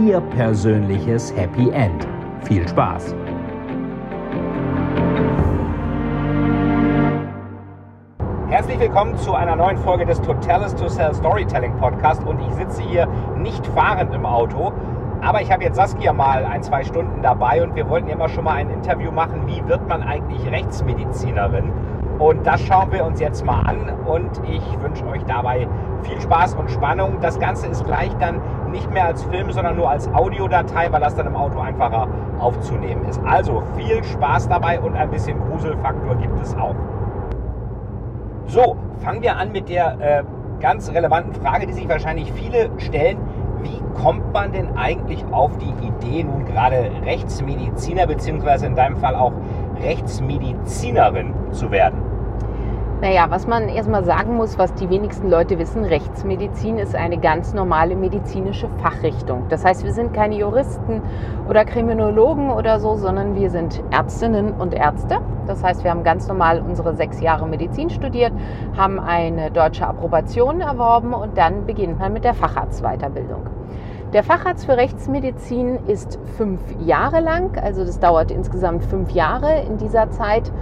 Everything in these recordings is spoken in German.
Ihr persönliches Happy End. Viel Spaß! Herzlich willkommen zu einer neuen Folge des Totalis to Sell Storytelling Podcast und ich sitze hier nicht fahrend im Auto, aber ich habe jetzt Saskia mal ein, zwei Stunden dabei und wir wollten immer schon mal ein Interview machen, wie wird man eigentlich Rechtsmedizinerin und das schauen wir uns jetzt mal an und ich wünsche euch dabei viel Spaß und Spannung. Das Ganze ist gleich dann nicht mehr als Film, sondern nur als Audiodatei, weil das dann im Auto einfacher aufzunehmen ist. Also viel Spaß dabei und ein bisschen Gruselfaktor gibt es auch. So, fangen wir an mit der äh, ganz relevanten Frage, die sich wahrscheinlich viele stellen. Wie kommt man denn eigentlich auf die Idee, nun gerade Rechtsmediziner beziehungsweise in deinem Fall auch Rechtsmedizinerin zu werden? Naja, was man erstmal sagen muss, was die wenigsten Leute wissen, Rechtsmedizin ist eine ganz normale medizinische Fachrichtung. Das heißt, wir sind keine Juristen oder Kriminologen oder so, sondern wir sind Ärztinnen und Ärzte. Das heißt, wir haben ganz normal unsere sechs Jahre Medizin studiert, haben eine deutsche Approbation erworben und dann beginnt man mit der Facharztweiterbildung. Der Facharzt für Rechtsmedizin ist fünf Jahre lang, also das dauert insgesamt fünf Jahre. In dieser Zeit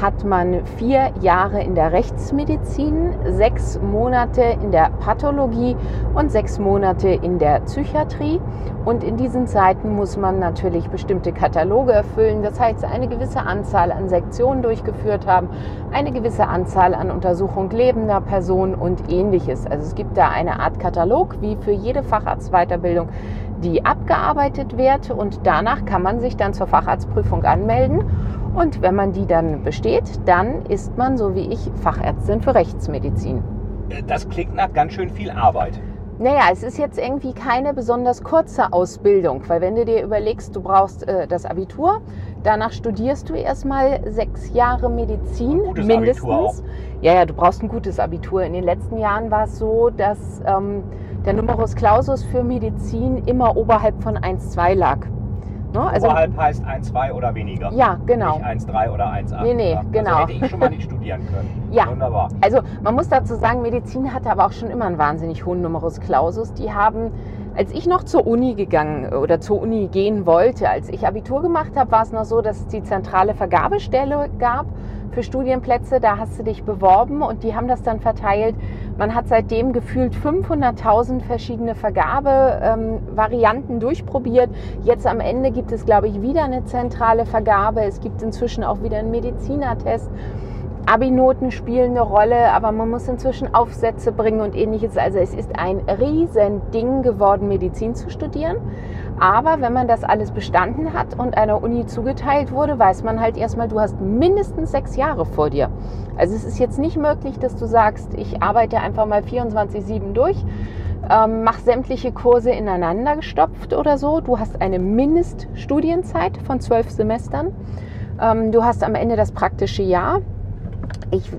hat man vier Jahre in der Rechtsmedizin, sechs Monate in der Pathologie und sechs Monate in der Psychiatrie. Und in diesen Zeiten muss man natürlich bestimmte Kataloge erfüllen, das heißt eine gewisse Anzahl an Sektionen durchgeführt haben, eine gewisse Anzahl an Untersuchung lebender Personen und ähnliches. Also es gibt da eine Art Katalog, wie für jede Facharztweiterbildung, die abgearbeitet wird und danach kann man sich dann zur Facharztprüfung anmelden und wenn man die dann besteht, dann ist man, so wie ich, Fachärztin für Rechtsmedizin. Das klingt nach ganz schön viel Arbeit. Naja, es ist jetzt irgendwie keine besonders kurze Ausbildung, weil wenn du dir überlegst, du brauchst äh, das Abitur, danach studierst du erstmal sechs Jahre Medizin Ein mindestens. Abitur auch. Ja, ja, du brauchst ein gutes Abitur. In den letzten Jahren war es so, dass ähm, der Numerus Clausus für Medizin immer oberhalb von 1,2 lag. Ne? Also, Oberhalb heißt 1, 2 oder weniger. Ja, genau. Nicht 1, 3 oder 1, 8. Nee, nee, ja. genau. Also hätte ich schon mal nicht studieren können. Ja. Wunderbar. Also man muss dazu sagen, Medizin hatte aber auch schon immer einen wahnsinnig hohen Numerus Clausus. Die haben, als ich noch zur Uni gegangen oder zur Uni gehen wollte, als ich Abitur gemacht habe, war es noch so, dass es die zentrale Vergabestelle gab für Studienplätze. Da hast du dich beworben und die haben das dann verteilt. Man hat seitdem gefühlt 500.000 verschiedene Vergabevarianten ähm, durchprobiert. Jetzt am Ende gibt es, glaube ich, wieder eine zentrale Vergabe. Es gibt inzwischen auch wieder einen Medizinertest. Abi-Noten spielen eine Rolle, aber man muss inzwischen Aufsätze bringen und ähnliches. Also es ist ein riesen Ding geworden, Medizin zu studieren. Aber wenn man das alles bestanden hat und einer Uni zugeteilt wurde, weiß man halt erstmal, du hast mindestens sechs Jahre vor dir. Also es ist jetzt nicht möglich, dass du sagst, ich arbeite einfach mal 24-7 durch, ähm, mach sämtliche Kurse ineinander gestopft oder so. Du hast eine Mindeststudienzeit von zwölf Semestern. Ähm, du hast am Ende das praktische Jahr ich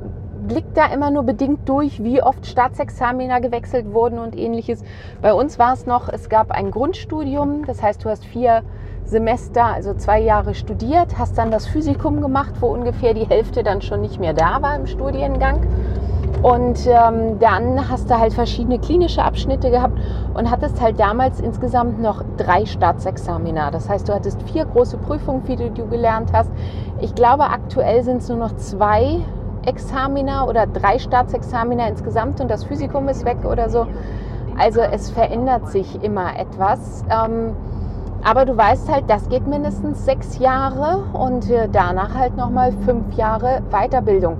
blicke da immer nur bedingt durch, wie oft Staatsexamina gewechselt wurden und ähnliches. Bei uns war es noch, es gab ein Grundstudium, das heißt, du hast vier Semester, also zwei Jahre studiert, hast dann das Physikum gemacht, wo ungefähr die Hälfte dann schon nicht mehr da war im Studiengang. Und ähm, dann hast du halt verschiedene klinische Abschnitte gehabt und hattest halt damals insgesamt noch drei Staatsexamina. Das heißt, du hattest vier große Prüfungen, wie du, du gelernt hast. Ich glaube, aktuell sind es nur noch zwei Examina oder drei Staatsexamina insgesamt und das Physikum ist weg oder so. Also es verändert sich immer etwas. Ähm, aber du weißt halt, das geht mindestens sechs Jahre und danach halt nochmal fünf Jahre Weiterbildung.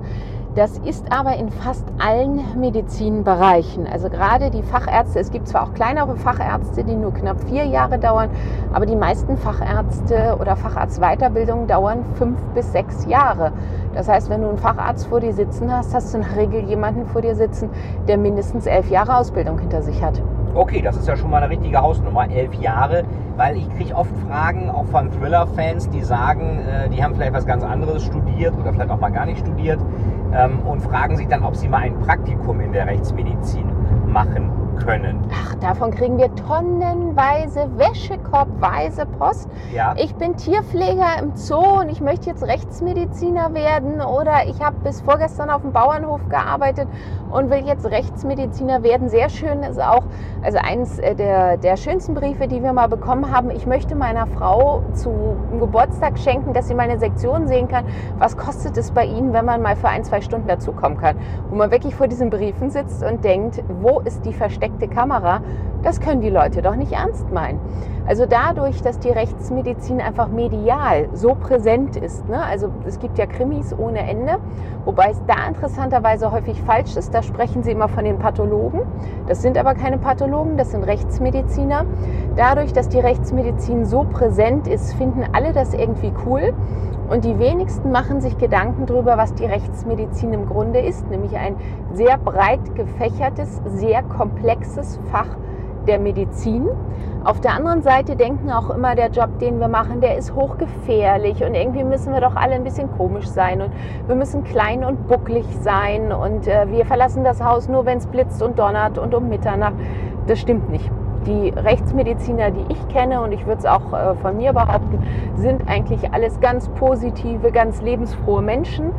Das ist aber in fast allen Medizinbereichen. Also gerade die Fachärzte, es gibt zwar auch kleinere Fachärzte, die nur knapp vier Jahre dauern, aber die meisten Fachärzte oder Facharztweiterbildungen dauern fünf bis sechs Jahre. Das heißt, wenn du einen Facharzt vor dir sitzen hast, hast du in der Regel jemanden vor dir sitzen, der mindestens elf Jahre Ausbildung hinter sich hat. Okay, das ist ja schon mal eine richtige Hausnummer, elf Jahre, weil ich kriege oft Fragen, auch von Thriller-Fans, die sagen, äh, die haben vielleicht was ganz anderes studiert oder vielleicht auch mal gar nicht studiert ähm, und fragen sich dann, ob sie mal ein Praktikum in der Rechtsmedizin machen können. Ach, davon kriegen wir tonnenweise Wäschekorbweise Post. Ja. Ich bin Tierpfleger im Zoo und ich möchte jetzt Rechtsmediziner werden oder ich habe bis vorgestern auf dem Bauernhof gearbeitet und will jetzt Rechtsmediziner werden. Sehr schön ist auch, also eines äh, der, der schönsten Briefe, die wir mal bekommen haben, ich möchte meiner Frau zu einem Geburtstag schenken, dass sie meine Sektion sehen kann. Was kostet es bei Ihnen, wenn man mal für ein, zwei Stunden dazukommen kann? Wo man wirklich vor diesen Briefen sitzt und denkt, wo ist die versteckte Kamera? Das können die Leute doch nicht ernst meinen. Also dadurch, dass die Rechtsmedizin einfach medial so präsent ist, ne? also es gibt ja Krimis ohne Ende, wobei es da interessanterweise häufig falsch ist, da sprechen sie immer von den Pathologen. Das sind aber keine Pathologen, das sind Rechtsmediziner. Dadurch, dass die Rechtsmedizin so präsent ist, finden alle das irgendwie cool. Und die wenigsten machen sich Gedanken darüber, was die Rechtsmedizin im Grunde ist, nämlich ein sehr breit gefächertes, sehr komplexes Fach der Medizin. Auf der anderen Seite denken auch immer, der Job, den wir machen, der ist hochgefährlich und irgendwie müssen wir doch alle ein bisschen komisch sein und wir müssen klein und bucklig sein und äh, wir verlassen das Haus nur, wenn es blitzt und donnert und um Mitternacht. Das stimmt nicht. Die Rechtsmediziner, die ich kenne und ich würde es auch äh, von mir behaupten, sind eigentlich alles ganz positive, ganz lebensfrohe Menschen.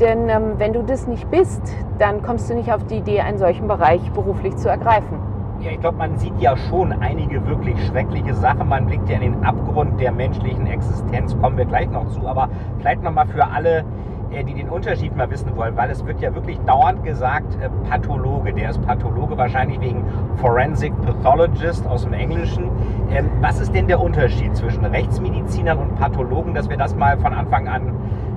Denn ähm, wenn du das nicht bist, dann kommst du nicht auf die Idee, einen solchen Bereich beruflich zu ergreifen. Ja, ich glaube, man sieht ja schon einige wirklich schreckliche Sachen. Man blickt ja in den Abgrund der menschlichen Existenz, kommen wir gleich noch zu. Aber vielleicht nochmal für alle, die den Unterschied mal wissen wollen, weil es wird ja wirklich dauernd gesagt, äh, Pathologe. Der ist Pathologe wahrscheinlich wegen Forensic Pathologist aus dem Englischen. Ähm, was ist denn der Unterschied zwischen Rechtsmedizinern und Pathologen, dass wir das mal von Anfang an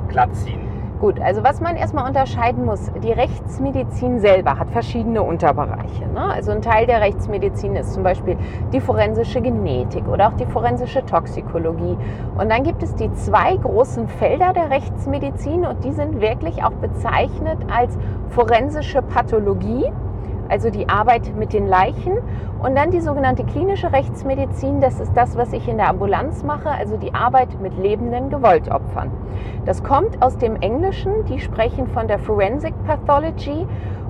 glatt ziehen? Gut, also was man erstmal unterscheiden muss, die Rechtsmedizin selber hat verschiedene Unterbereiche. Ne? Also ein Teil der Rechtsmedizin ist zum Beispiel die forensische Genetik oder auch die forensische Toxikologie. Und dann gibt es die zwei großen Felder der Rechtsmedizin und die sind wirklich auch bezeichnet als forensische Pathologie also die Arbeit mit den Leichen. Und dann die sogenannte klinische Rechtsmedizin, das ist das, was ich in der Ambulanz mache, also die Arbeit mit lebenden Gewaltopfern. Das kommt aus dem Englischen, die sprechen von der Forensic Pathology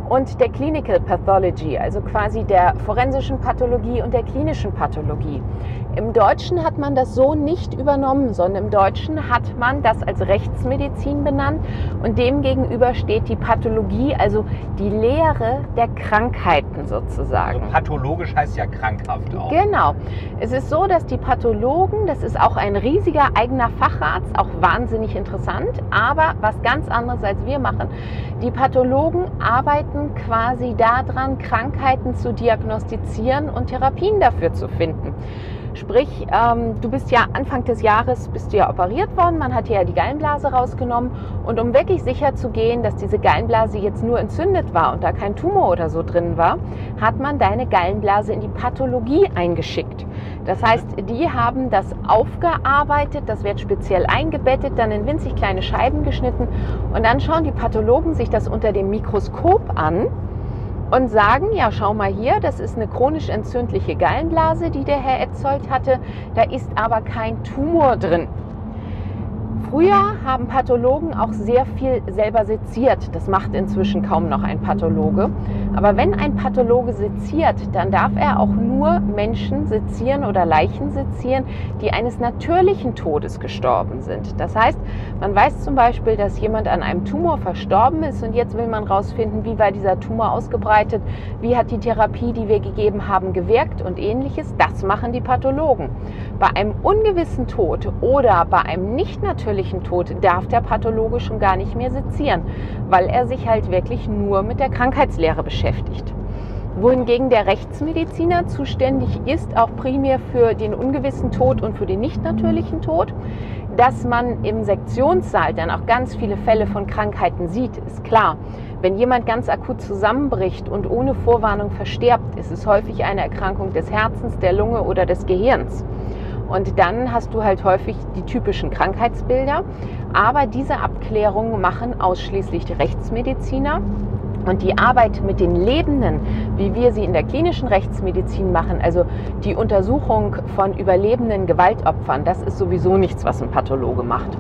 und der Clinical Pathology, also quasi der forensischen Pathologie und der klinischen Pathologie. Im Deutschen hat man das so nicht übernommen, sondern im Deutschen hat man das als Rechtsmedizin benannt und demgegenüber steht die Pathologie, also die Lehre der Krankheiten sozusagen. Also pathologisch heißt ja krankhaft auch. Genau. Es ist so, dass die Pathologen, das ist auch ein riesiger eigener Facharzt, auch wahnsinnig interessant, aber was ganz anderes als wir machen. Die Pathologen arbeiten quasi daran, Krankheiten zu diagnostizieren und Therapien dafür zu finden. Sprich, ähm, du bist ja Anfang des Jahres bist du ja operiert worden, man hat ja die Gallenblase rausgenommen. Und um wirklich sicher zu gehen, dass diese Gallenblase jetzt nur entzündet war und da kein Tumor oder so drin war, hat man deine Gallenblase in die Pathologie eingeschickt. Das heißt, die haben das aufgearbeitet, das wird speziell eingebettet, dann in winzig kleine Scheiben geschnitten. Und dann schauen die Pathologen sich das unter dem Mikroskop an und sagen, ja, schau mal hier, das ist eine chronisch entzündliche Gallenblase, die der Herr Etzold hatte, da ist aber kein Tumor drin. Früher haben Pathologen auch sehr viel selber seziert. Das macht inzwischen kaum noch ein Pathologe. Aber wenn ein Pathologe seziert, dann darf er auch nur Menschen sezieren oder Leichen sezieren, die eines natürlichen Todes gestorben sind. Das heißt, man weiß zum Beispiel, dass jemand an einem Tumor verstorben ist und jetzt will man herausfinden, wie war dieser Tumor ausgebreitet, wie hat die Therapie, die wir gegeben haben, gewirkt und ähnliches. Das machen die Pathologen. Bei einem ungewissen Tod oder bei einem nicht natürlichen Tod darf der Pathologe schon gar nicht mehr sezieren, weil er sich halt wirklich nur mit der Krankheitslehre beschäftigt. Wohingegen der Rechtsmediziner zuständig ist auch primär für den ungewissen Tod und für den nicht natürlichen Tod. Dass man im Sektionssaal dann auch ganz viele Fälle von Krankheiten sieht, ist klar. Wenn jemand ganz akut zusammenbricht und ohne Vorwarnung verstirbt, ist es häufig eine Erkrankung des Herzens, der Lunge oder des Gehirns. Und dann hast du halt häufig die typischen Krankheitsbilder. Aber diese Abklärungen machen ausschließlich die Rechtsmediziner. Und die Arbeit mit den Lebenden, wie wir sie in der klinischen Rechtsmedizin machen, also die Untersuchung von überlebenden Gewaltopfern, das ist sowieso nichts, was ein Pathologe macht.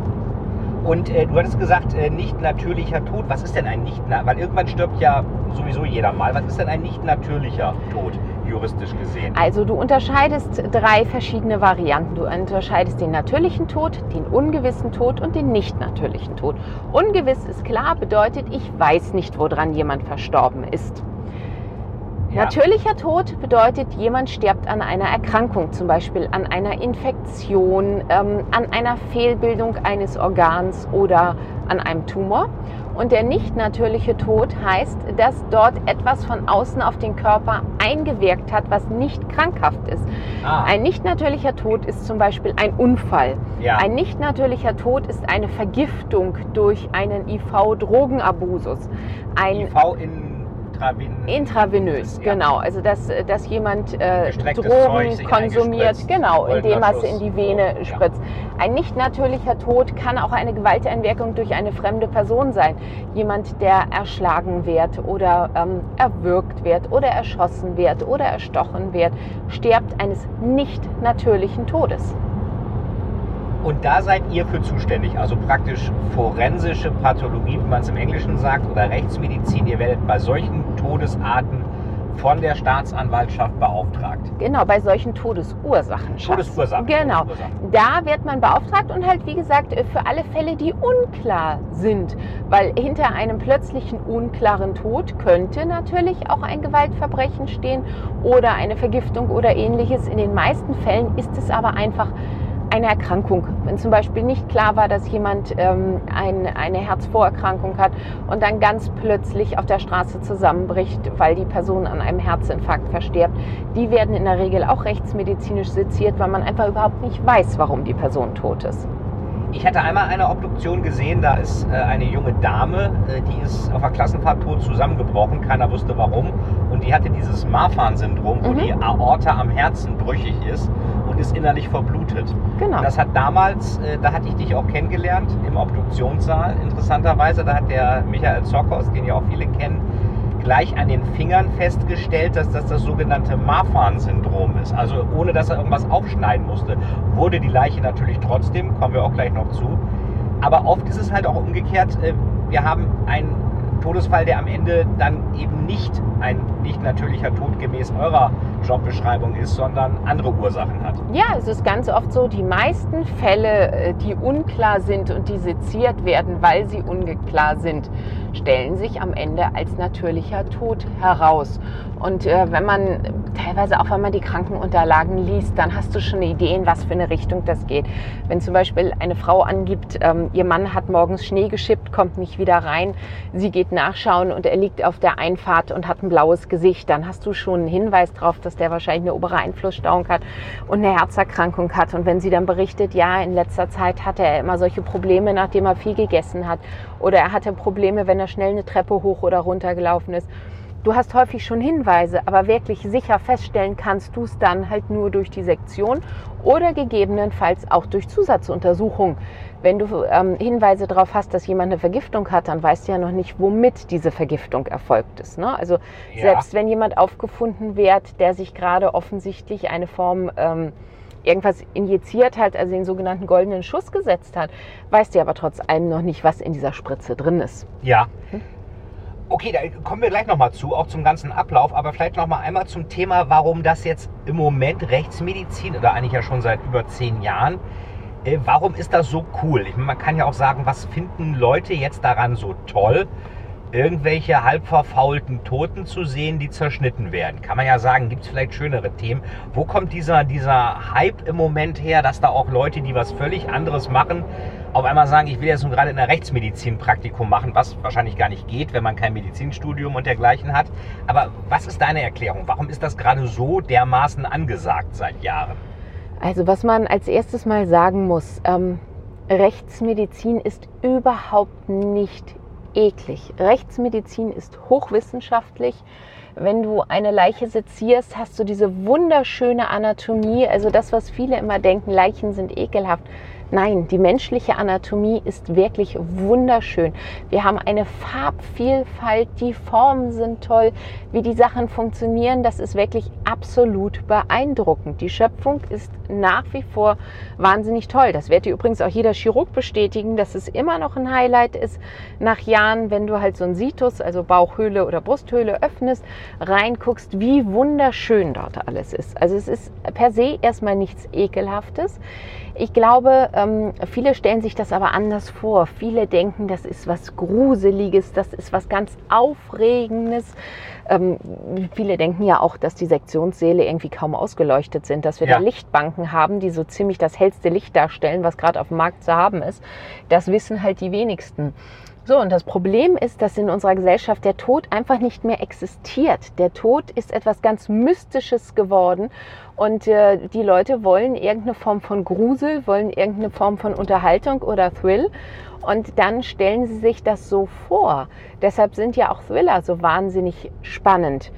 Und äh, du hattest gesagt, äh, nicht natürlicher Tod. Was ist denn ein nicht Weil irgendwann stirbt ja sowieso jeder mal. Was ist denn ein nicht natürlicher Tod, juristisch gesehen? Also du unterscheidest drei verschiedene Varianten. Du unterscheidest den natürlichen Tod, den ungewissen Tod und den nicht natürlichen Tod. Ungewiss ist klar, bedeutet, ich weiß nicht, woran jemand verstorben ist. Ja. Natürlicher Tod bedeutet, jemand stirbt an einer Erkrankung, zum Beispiel an einer Infektion, ähm, an einer Fehlbildung eines Organs oder an einem Tumor. Und der nicht natürliche Tod heißt, dass dort etwas von außen auf den Körper eingewirkt hat, was nicht krankhaft ist. Ah. Ein nicht natürlicher Tod ist zum Beispiel ein Unfall. Ja. Ein nicht natürlicher Tod ist eine Vergiftung durch einen IV-Drogenabusus. IV in Intravenös. Intravenös, ja. genau. Also dass, dass jemand äh, Drogen Zeug konsumiert, genau, indem er es in die Vene oh, spritzt. Ja. Ein nicht natürlicher Tod kann auch eine Gewalteinwirkung durch eine fremde Person sein. Jemand, der erschlagen wird oder ähm, erwürgt wird oder erschossen wird oder erstochen wird, stirbt eines nicht natürlichen Todes. Und da seid ihr für zuständig, also praktisch forensische Pathologie, wie man es im Englischen sagt, oder Rechtsmedizin. Ihr werdet bei solchen Todesarten von der Staatsanwaltschaft beauftragt. Genau, bei solchen Todesursachen. Todesursachen. Genau. Da wird man beauftragt und halt, wie gesagt, für alle Fälle, die unklar sind. Weil hinter einem plötzlichen unklaren Tod könnte natürlich auch ein Gewaltverbrechen stehen oder eine Vergiftung oder ähnliches. In den meisten Fällen ist es aber einfach eine Erkrankung. Wenn zum Beispiel nicht klar war, dass jemand ähm, ein, eine Herzvorerkrankung hat und dann ganz plötzlich auf der Straße zusammenbricht, weil die Person an einem Herzinfarkt verstirbt, die werden in der Regel auch rechtsmedizinisch seziert, weil man einfach überhaupt nicht weiß, warum die Person tot ist. Ich hatte einmal eine Obduktion gesehen, da ist äh, eine junge Dame, äh, die ist auf der Klassenfahrt tot zusammengebrochen, keiner wusste warum. Und die hatte dieses Marfan-Syndrom, wo mhm. die Aorta am Herzen brüchig ist ist innerlich verblutet. Genau. Das hat damals, äh, da hatte ich dich auch kennengelernt, im Obduktionssaal, interessanterweise. Da hat der Michael Zokos, den ja auch viele kennen, gleich an den Fingern festgestellt, dass das das sogenannte Marfan-Syndrom ist. Also ohne dass er irgendwas aufschneiden musste, wurde die Leiche natürlich trotzdem, kommen wir auch gleich noch zu. Aber oft ist es halt auch umgekehrt. Äh, wir haben einen Todesfall, der am Ende dann eben nicht ein nicht natürlicher Tod gemäß eurer Jobbeschreibung ist, sondern andere Ursachen hat. Ja, es ist ganz oft so, die meisten Fälle, äh, die unklar sind und die seziert werden, weil sie unklar sind, stellen sich am Ende als natürlicher Tod heraus. Und äh, wenn man teilweise auch, wenn man die Krankenunterlagen liest, dann hast du schon Ideen, was für eine Richtung das geht. Wenn zum Beispiel eine Frau angibt, ähm, ihr Mann hat morgens Schnee geschippt, kommt nicht wieder rein, sie geht nachschauen und er liegt auf der Einfahrt und hat ein blaues Gesicht, dann hast du schon einen Hinweis darauf, dass der wahrscheinlich eine obere Einflussstauung hat und eine Herzerkrankung hat. Und wenn sie dann berichtet, ja, in letzter Zeit hatte er immer solche Probleme, nachdem er viel gegessen hat oder er hatte Probleme, wenn er schnell eine Treppe hoch oder runter gelaufen ist, Du hast häufig schon Hinweise, aber wirklich sicher feststellen kannst du es dann halt nur durch die Sektion oder gegebenenfalls auch durch Zusatzuntersuchung. Wenn du ähm, Hinweise darauf hast, dass jemand eine Vergiftung hat, dann weißt du ja noch nicht, womit diese Vergiftung erfolgt ist. Ne? Also ja. selbst wenn jemand aufgefunden wird, der sich gerade offensichtlich eine Form ähm, irgendwas injiziert hat, also den sogenannten goldenen Schuss gesetzt hat, weißt du aber trotz allem noch nicht, was in dieser Spritze drin ist. Ja. Hm? Okay, da kommen wir gleich nochmal zu, auch zum ganzen Ablauf, aber vielleicht nochmal einmal zum Thema, warum das jetzt im Moment Rechtsmedizin oder eigentlich ja schon seit über zehn Jahren, äh, warum ist das so cool? Ich meine, man kann ja auch sagen, was finden Leute jetzt daran so toll, irgendwelche halb verfaulten Toten zu sehen, die zerschnitten werden? Kann man ja sagen, gibt es vielleicht schönere Themen. Wo kommt dieser, dieser Hype im Moment her, dass da auch Leute, die was völlig anderes machen, auf einmal sagen, ich will jetzt nun gerade in der Rechtsmedizin Praktikum machen, was wahrscheinlich gar nicht geht, wenn man kein Medizinstudium und dergleichen hat. Aber was ist deine Erklärung? Warum ist das gerade so dermaßen angesagt seit Jahren? Also was man als erstes mal sagen muss, ähm, Rechtsmedizin ist überhaupt nicht eklig. Rechtsmedizin ist hochwissenschaftlich. Wenn du eine Leiche sezierst, hast du diese wunderschöne Anatomie. Also das, was viele immer denken, Leichen sind ekelhaft Nein, die menschliche Anatomie ist wirklich wunderschön. Wir haben eine Farbvielfalt, die Formen sind toll, wie die Sachen funktionieren, das ist wirklich absolut beeindruckend. Die Schöpfung ist nach wie vor wahnsinnig toll. Das wird dir übrigens auch jeder Chirurg bestätigen, dass es immer noch ein Highlight ist nach Jahren, wenn du halt so ein Situs, also Bauchhöhle oder Brusthöhle öffnest, reinguckst, wie wunderschön dort alles ist. Also es ist per se erstmal nichts Ekelhaftes. Ich glaube, ähm, viele stellen sich das aber anders vor. Viele denken, das ist was Gruseliges, das ist was ganz Aufregendes. Ähm, viele denken ja auch, dass die Sektionssäle irgendwie kaum ausgeleuchtet sind, dass wir ja. da Lichtbanken haben, die so ziemlich das hellste Licht darstellen, was gerade auf dem Markt zu haben ist. Das wissen halt die wenigsten. So, und das Problem ist, dass in unserer Gesellschaft der Tod einfach nicht mehr existiert. Der Tod ist etwas ganz Mystisches geworden und äh, die Leute wollen irgendeine Form von Grusel, wollen irgendeine Form von Unterhaltung oder Thrill und dann stellen sie sich das so vor. Deshalb sind ja auch Thriller so wahnsinnig spannend.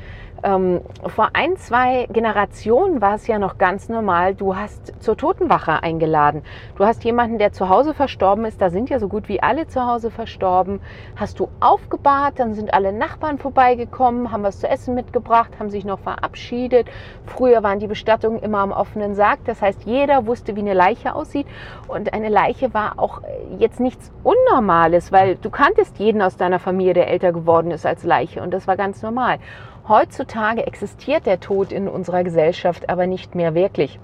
Ähm, vor ein, zwei Generationen war es ja noch ganz normal, du hast zur Totenwache eingeladen. Du hast jemanden, der zu Hause verstorben ist, da sind ja so gut wie alle zu Hause verstorben, hast du aufgebahrt, dann sind alle Nachbarn vorbeigekommen, haben was zu essen mitgebracht, haben sich noch verabschiedet. Früher waren die Bestattungen immer am offenen Sarg, das heißt, jeder wusste, wie eine Leiche aussieht und eine Leiche war auch jetzt nichts Unnormales, weil du kanntest jeden aus deiner Familie, der älter geworden ist als Leiche und das war ganz normal. Heutzutage existiert der Tod in unserer Gesellschaft aber nicht mehr wirklich.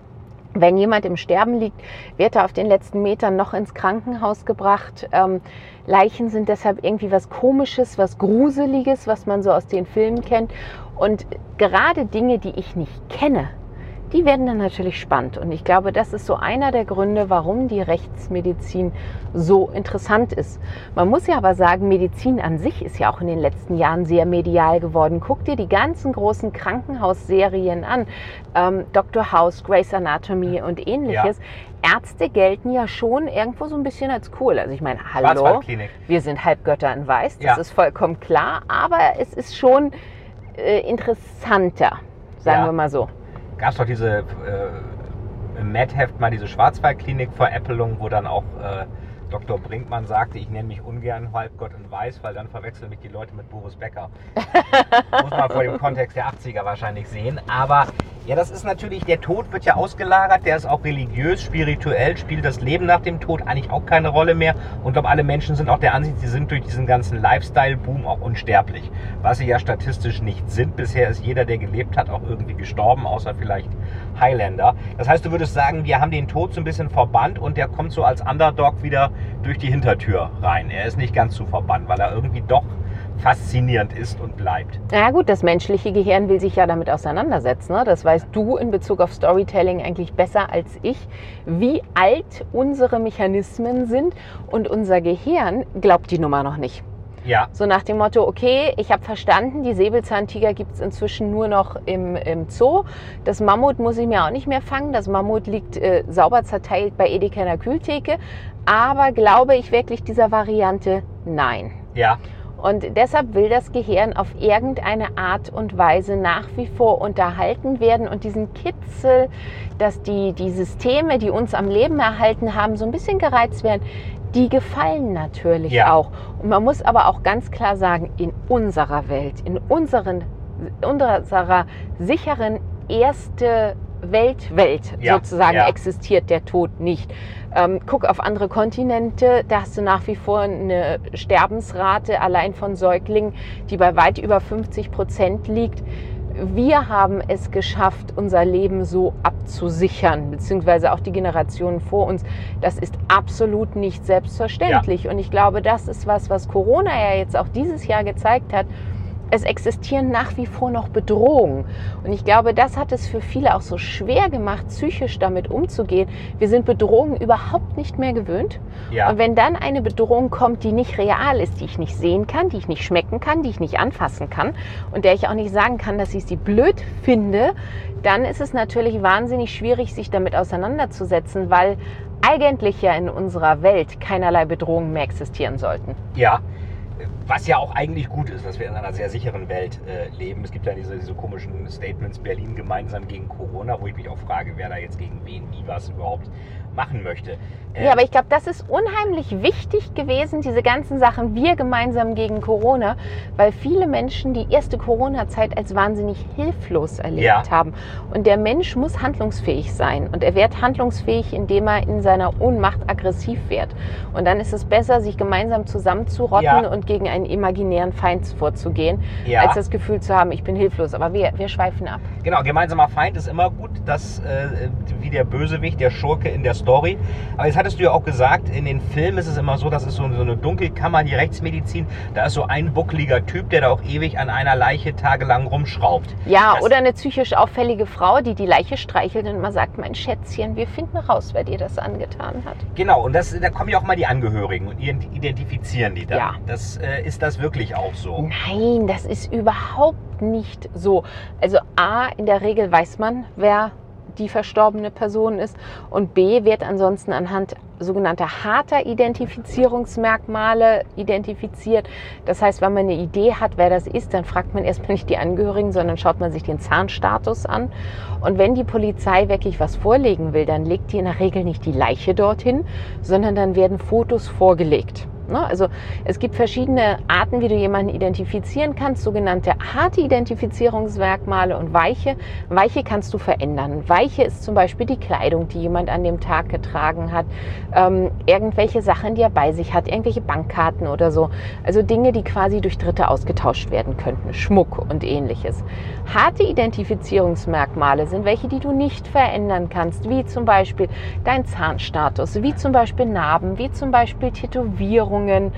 Wenn jemand im Sterben liegt, wird er auf den letzten Metern noch ins Krankenhaus gebracht. Ähm, Leichen sind deshalb irgendwie was Komisches, was Gruseliges, was man so aus den Filmen kennt. Und gerade Dinge, die ich nicht kenne, die werden dann natürlich spannend. Und ich glaube, das ist so einer der Gründe, warum die Rechtsmedizin so interessant ist. Man muss ja aber sagen, Medizin an sich ist ja auch in den letzten Jahren sehr medial geworden. Guck dir die ganzen großen Krankenhausserien an. Ähm, Dr. House, Grey's Anatomy und ähnliches. Ja. Ärzte gelten ja schon irgendwo so ein bisschen als cool. Also ich meine, hallo, wir sind Halbgötter in Weiß, das ja. ist vollkommen klar, aber es ist schon äh, interessanter, sagen ja. wir mal so gab es doch diese äh, im Mad-Heft mal diese Schwarzwaldklinik-Veräppelung, wo dann auch äh, Dr. Brinkmann sagte, ich nenne mich ungern Halbgott in Weiß, weil dann verwechseln mich die Leute mit Boris Becker. Muss man vor dem Kontext der 80er wahrscheinlich sehen. Aber ja, das ist natürlich, der Tod wird ja ausgelagert, der ist auch religiös, spirituell, spielt das Leben nach dem Tod eigentlich auch keine Rolle mehr. Und glaube, alle Menschen sind auch der Ansicht, sie sind durch diesen ganzen Lifestyle-Boom auch unsterblich. Was sie ja statistisch nicht sind. Bisher ist jeder, der gelebt hat, auch irgendwie gestorben, außer vielleicht Highlander. Das heißt, du würdest sagen, wir haben den Tod so ein bisschen verbannt und der kommt so als Underdog wieder durch die Hintertür rein. Er ist nicht ganz so verbannt, weil er irgendwie doch faszinierend ist und bleibt. Ja gut, das menschliche Gehirn will sich ja damit auseinandersetzen. Ne? Das weißt du in Bezug auf Storytelling eigentlich besser als ich, wie alt unsere Mechanismen sind und unser Gehirn glaubt die Nummer noch nicht. Ja. So nach dem Motto, okay, ich habe verstanden, die Säbelzahntiger gibt es inzwischen nur noch im, im Zoo. Das Mammut muss ich mir auch nicht mehr fangen. Das Mammut liegt äh, sauber zerteilt bei Edeka in der Kühltheke. Aber glaube ich wirklich dieser Variante? Nein. Ja. Und deshalb will das Gehirn auf irgendeine Art und Weise nach wie vor unterhalten werden und diesen Kitzel, dass die, die Systeme, die uns am Leben erhalten haben, so ein bisschen gereizt werden, die gefallen natürlich ja. auch. Und man muss aber auch ganz klar sagen, in unserer Welt, in unseren, unserer sicheren erste Welt, Welt ja. sozusagen ja. existiert der Tod nicht. Ähm, guck auf andere Kontinente, da hast du nach wie vor eine Sterbensrate allein von Säuglingen, die bei weit über 50 Prozent liegt wir haben es geschafft, unser Leben so abzusichern, beziehungsweise auch die Generationen vor uns. Das ist absolut nicht selbstverständlich. Ja. Und ich glaube, das ist was, was Corona ja jetzt auch dieses Jahr gezeigt hat es existieren nach wie vor noch Bedrohungen. Und ich glaube, das hat es für viele auch so schwer gemacht, psychisch damit umzugehen. Wir sind Bedrohungen überhaupt nicht mehr gewöhnt. Ja. Und wenn dann eine Bedrohung kommt, die nicht real ist, die ich nicht sehen kann, die ich nicht schmecken kann, die ich nicht anfassen kann und der ich auch nicht sagen kann, dass ich sie blöd finde, dann ist es natürlich wahnsinnig schwierig, sich damit auseinanderzusetzen, weil eigentlich ja in unserer Welt keinerlei Bedrohungen mehr existieren sollten. Ja, Was ja auch eigentlich gut ist, dass wir in einer sehr sicheren Welt äh, leben. Es gibt ja diese, diese komischen Statements, Berlin gemeinsam gegen Corona, wo ich mich auch frage, wer da jetzt gegen wen, wie was überhaupt machen möchte. Ähm, ja, aber ich glaube, das ist unheimlich wichtig gewesen, diese ganzen Sachen, wir gemeinsam gegen Corona, weil viele Menschen die erste Corona-Zeit als wahnsinnig hilflos erlebt ja. haben. Und der Mensch muss handlungsfähig sein. Und er wird handlungsfähig, indem er in seiner Ohnmacht aggressiv wird. Und dann ist es besser, sich gemeinsam zusammenzurotten ja. und gegen einen imaginären Feind vorzugehen, ja. als das Gefühl zu haben, ich bin hilflos. Aber wir, wir schweifen ab. Genau, gemeinsamer Feind ist immer gut, dass äh, wie der Bösewicht, der Schurke in der Story. Aber jetzt hattest du ja auch gesagt, in den Filmen ist es immer so, dass es so, so eine Dunkelkammer, die Rechtsmedizin, da ist so ein buckliger Typ, der da auch ewig an einer Leiche tagelang rumschraubt. Ja, das oder eine psychisch auffällige Frau, die die Leiche streichelt und immer sagt, mein Schätzchen, wir finden raus, wer dir das angetan hat. Genau, und das, da kommen ja auch mal die Angehörigen und identifizieren die dann. Ja. Das, äh, ist das wirklich auch so? Nein, das ist überhaupt nicht so. Also A, in der Regel weiß man, wer die verstorbene Person ist. Und B wird ansonsten anhand sogenannter harter Identifizierungsmerkmale identifiziert. Das heißt, wenn man eine Idee hat, wer das ist, dann fragt man erstmal nicht die Angehörigen, sondern schaut man sich den Zahnstatus an. Und wenn die Polizei wirklich was vorlegen will, dann legt die in der Regel nicht die Leiche dorthin, sondern dann werden Fotos vorgelegt. Ne? Also es gibt verschiedene Arten, wie du jemanden identifizieren kannst, sogenannte harte Identifizierungsmerkmale und weiche. Weiche kannst du verändern. Weiche ist zum Beispiel die Kleidung, die jemand an dem Tag getragen hat, ähm, irgendwelche Sachen, die er bei sich hat, irgendwelche Bankkarten oder so. Also Dinge, die quasi durch Dritte ausgetauscht werden könnten, Schmuck und ähnliches. Harte Identifizierungsmerkmale sind welche, die du nicht verändern kannst, wie zum Beispiel dein Zahnstatus, wie zum Beispiel Narben, wie zum Beispiel Tätowierungen Erkrankungen,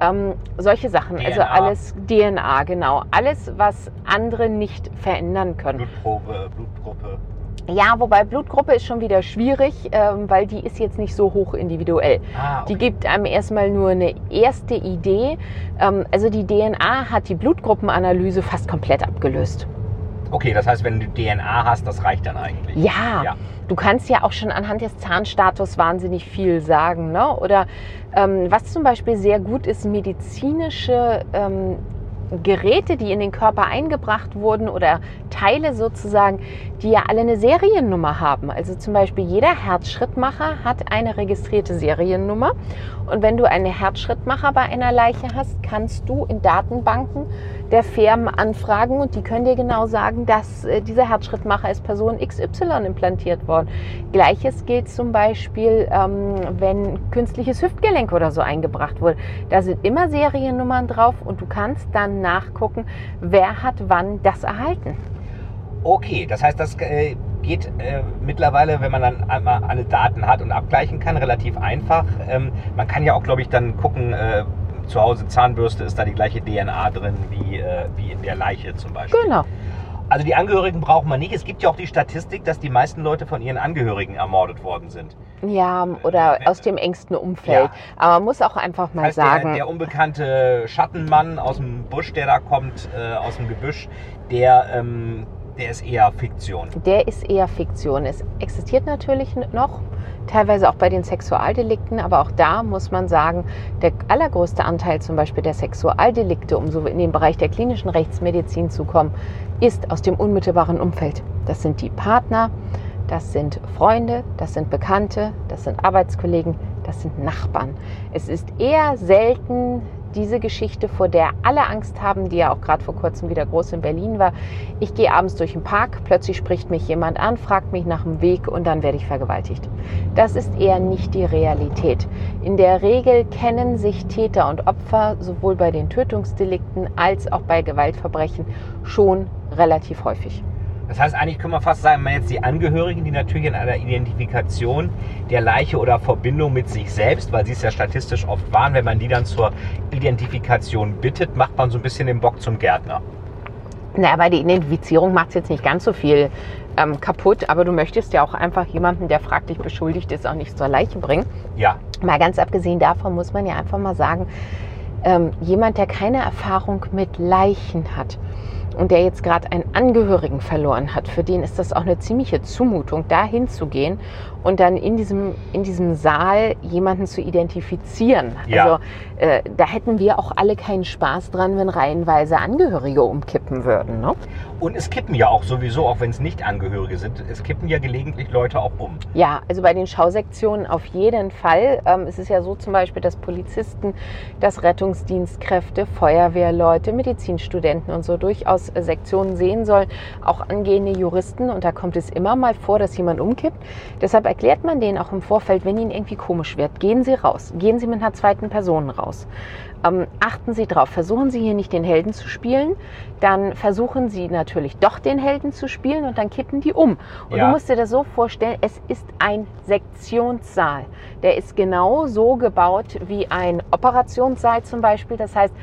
ähm, solche Sachen. DNA. Also alles DNA, genau. Alles, was andere nicht verändern können. Blutprobe, Blutgruppe. Ja, wobei Blutgruppe ist schon wieder schwierig, ähm, weil die ist jetzt nicht so hoch individuell. Ah, okay. Die gibt einem erstmal nur eine erste Idee. Ähm, also die DNA hat die Blutgruppenanalyse fast komplett abgelöst. Okay, das heißt, wenn du DNA hast, das reicht dann eigentlich. Ja, ja. du kannst ja auch schon anhand des Zahnstatus wahnsinnig viel sagen. Ne? Oder ähm, was zum Beispiel sehr gut ist, medizinische ähm, Geräte, die in den Körper eingebracht wurden oder Teile sozusagen, die ja alle eine Seriennummer haben. Also zum Beispiel jeder Herzschrittmacher hat eine registrierte Seriennummer. Und wenn du einen Herzschrittmacher bei einer Leiche hast, kannst du in Datenbanken der Firmen anfragen und die können dir genau sagen, dass äh, dieser Herzschrittmacher ist Person XY implantiert worden. Gleiches gilt zum Beispiel, ähm, wenn künstliches Hüftgelenk oder so eingebracht wurde. Da sind immer Seriennummern drauf und du kannst dann nachgucken, wer hat wann das erhalten. Okay, das heißt, das äh, geht äh, mittlerweile, wenn man dann einmal alle Daten hat und abgleichen kann, relativ einfach. Ähm, man kann ja auch, glaube ich, dann gucken, äh, zu Hause Zahnbürste ist da die gleiche DNA drin wie, äh, wie in der Leiche zum Beispiel. Genau. Also die Angehörigen braucht man nicht. Es gibt ja auch die Statistik, dass die meisten Leute von ihren Angehörigen ermordet worden sind. Ja, oder aus dem engsten Umfeld. Ja. Aber man muss auch einfach mal heißt, sagen. Der, der, unbekannte Schattenmann aus dem Busch, der da kommt, äh, aus dem Gebüsch, der ähm, der ist eher Fiktion. Der ist eher Fiktion. Es existiert natürlich noch, teilweise auch bei den Sexualdelikten, aber auch da muss man sagen, der allergrößte Anteil zum Beispiel der Sexualdelikte, um so in den Bereich der klinischen Rechtsmedizin zu kommen, ist aus dem unmittelbaren Umfeld. Das sind die Partner, das sind Freunde, das sind Bekannte, das sind Arbeitskollegen, das sind Nachbarn. Es ist eher selten diese Geschichte, vor der alle Angst haben, die ja auch gerade vor kurzem wieder groß in Berlin war. Ich gehe abends durch den Park, plötzlich spricht mich jemand an, fragt mich nach dem Weg und dann werde ich vergewaltigt. Das ist eher nicht die Realität. In der Regel kennen sich Täter und Opfer sowohl bei den Tötungsdelikten als auch bei Gewaltverbrechen schon relativ häufig. Das heißt, eigentlich können wir fast sagen, man jetzt die Angehörigen, die natürlich in einer Identifikation der Leiche oder Verbindung mit sich selbst, weil sie es ja statistisch oft waren, wenn man die dann zur Identifikation bittet, macht man so ein bisschen den Bock zum Gärtner. Na, aber die Identifizierung macht es jetzt nicht ganz so viel ähm, kaputt, aber du möchtest ja auch einfach jemanden, der fraglich beschuldigt ist, auch nicht zur Leiche bringen. Ja. Mal ganz abgesehen davon muss man ja einfach mal sagen, ähm, jemand, der keine Erfahrung mit Leichen hat, und der jetzt gerade einen Angehörigen verloren hat, für den ist das auch eine ziemliche Zumutung, da hinzugehen und dann in diesem, in diesem Saal jemanden zu identifizieren. Ja. Also äh, da hätten wir auch alle keinen Spaß dran, wenn reihenweise Angehörige umkippen würden. Ne? Und es kippen ja auch sowieso, auch wenn es nicht Angehörige sind, es kippen ja gelegentlich Leute auch um. Ja, also bei den Schausektionen auf jeden Fall. Ähm, es ist ja so zum Beispiel, dass Polizisten, dass Rettungsdienstkräfte, Feuerwehrleute, Medizinstudenten und so durchaus Sektionen sehen sollen, auch angehende Juristen. Und da kommt es immer mal vor, dass jemand umkippt. Deshalb erklärt man denen auch im Vorfeld, wenn ihnen irgendwie komisch wird, gehen Sie raus, gehen Sie mit einer zweiten Person raus. Ähm, achten Sie drauf, versuchen Sie hier nicht den Helden zu spielen, dann versuchen Sie natürlich doch den Helden zu spielen und dann kippen die um. Und Ja. du musst dir das so vorstellen, es ist ein Sektionssaal. Der ist genau so gebaut wie ein Operationssaal zum Beispiel. Das heißt,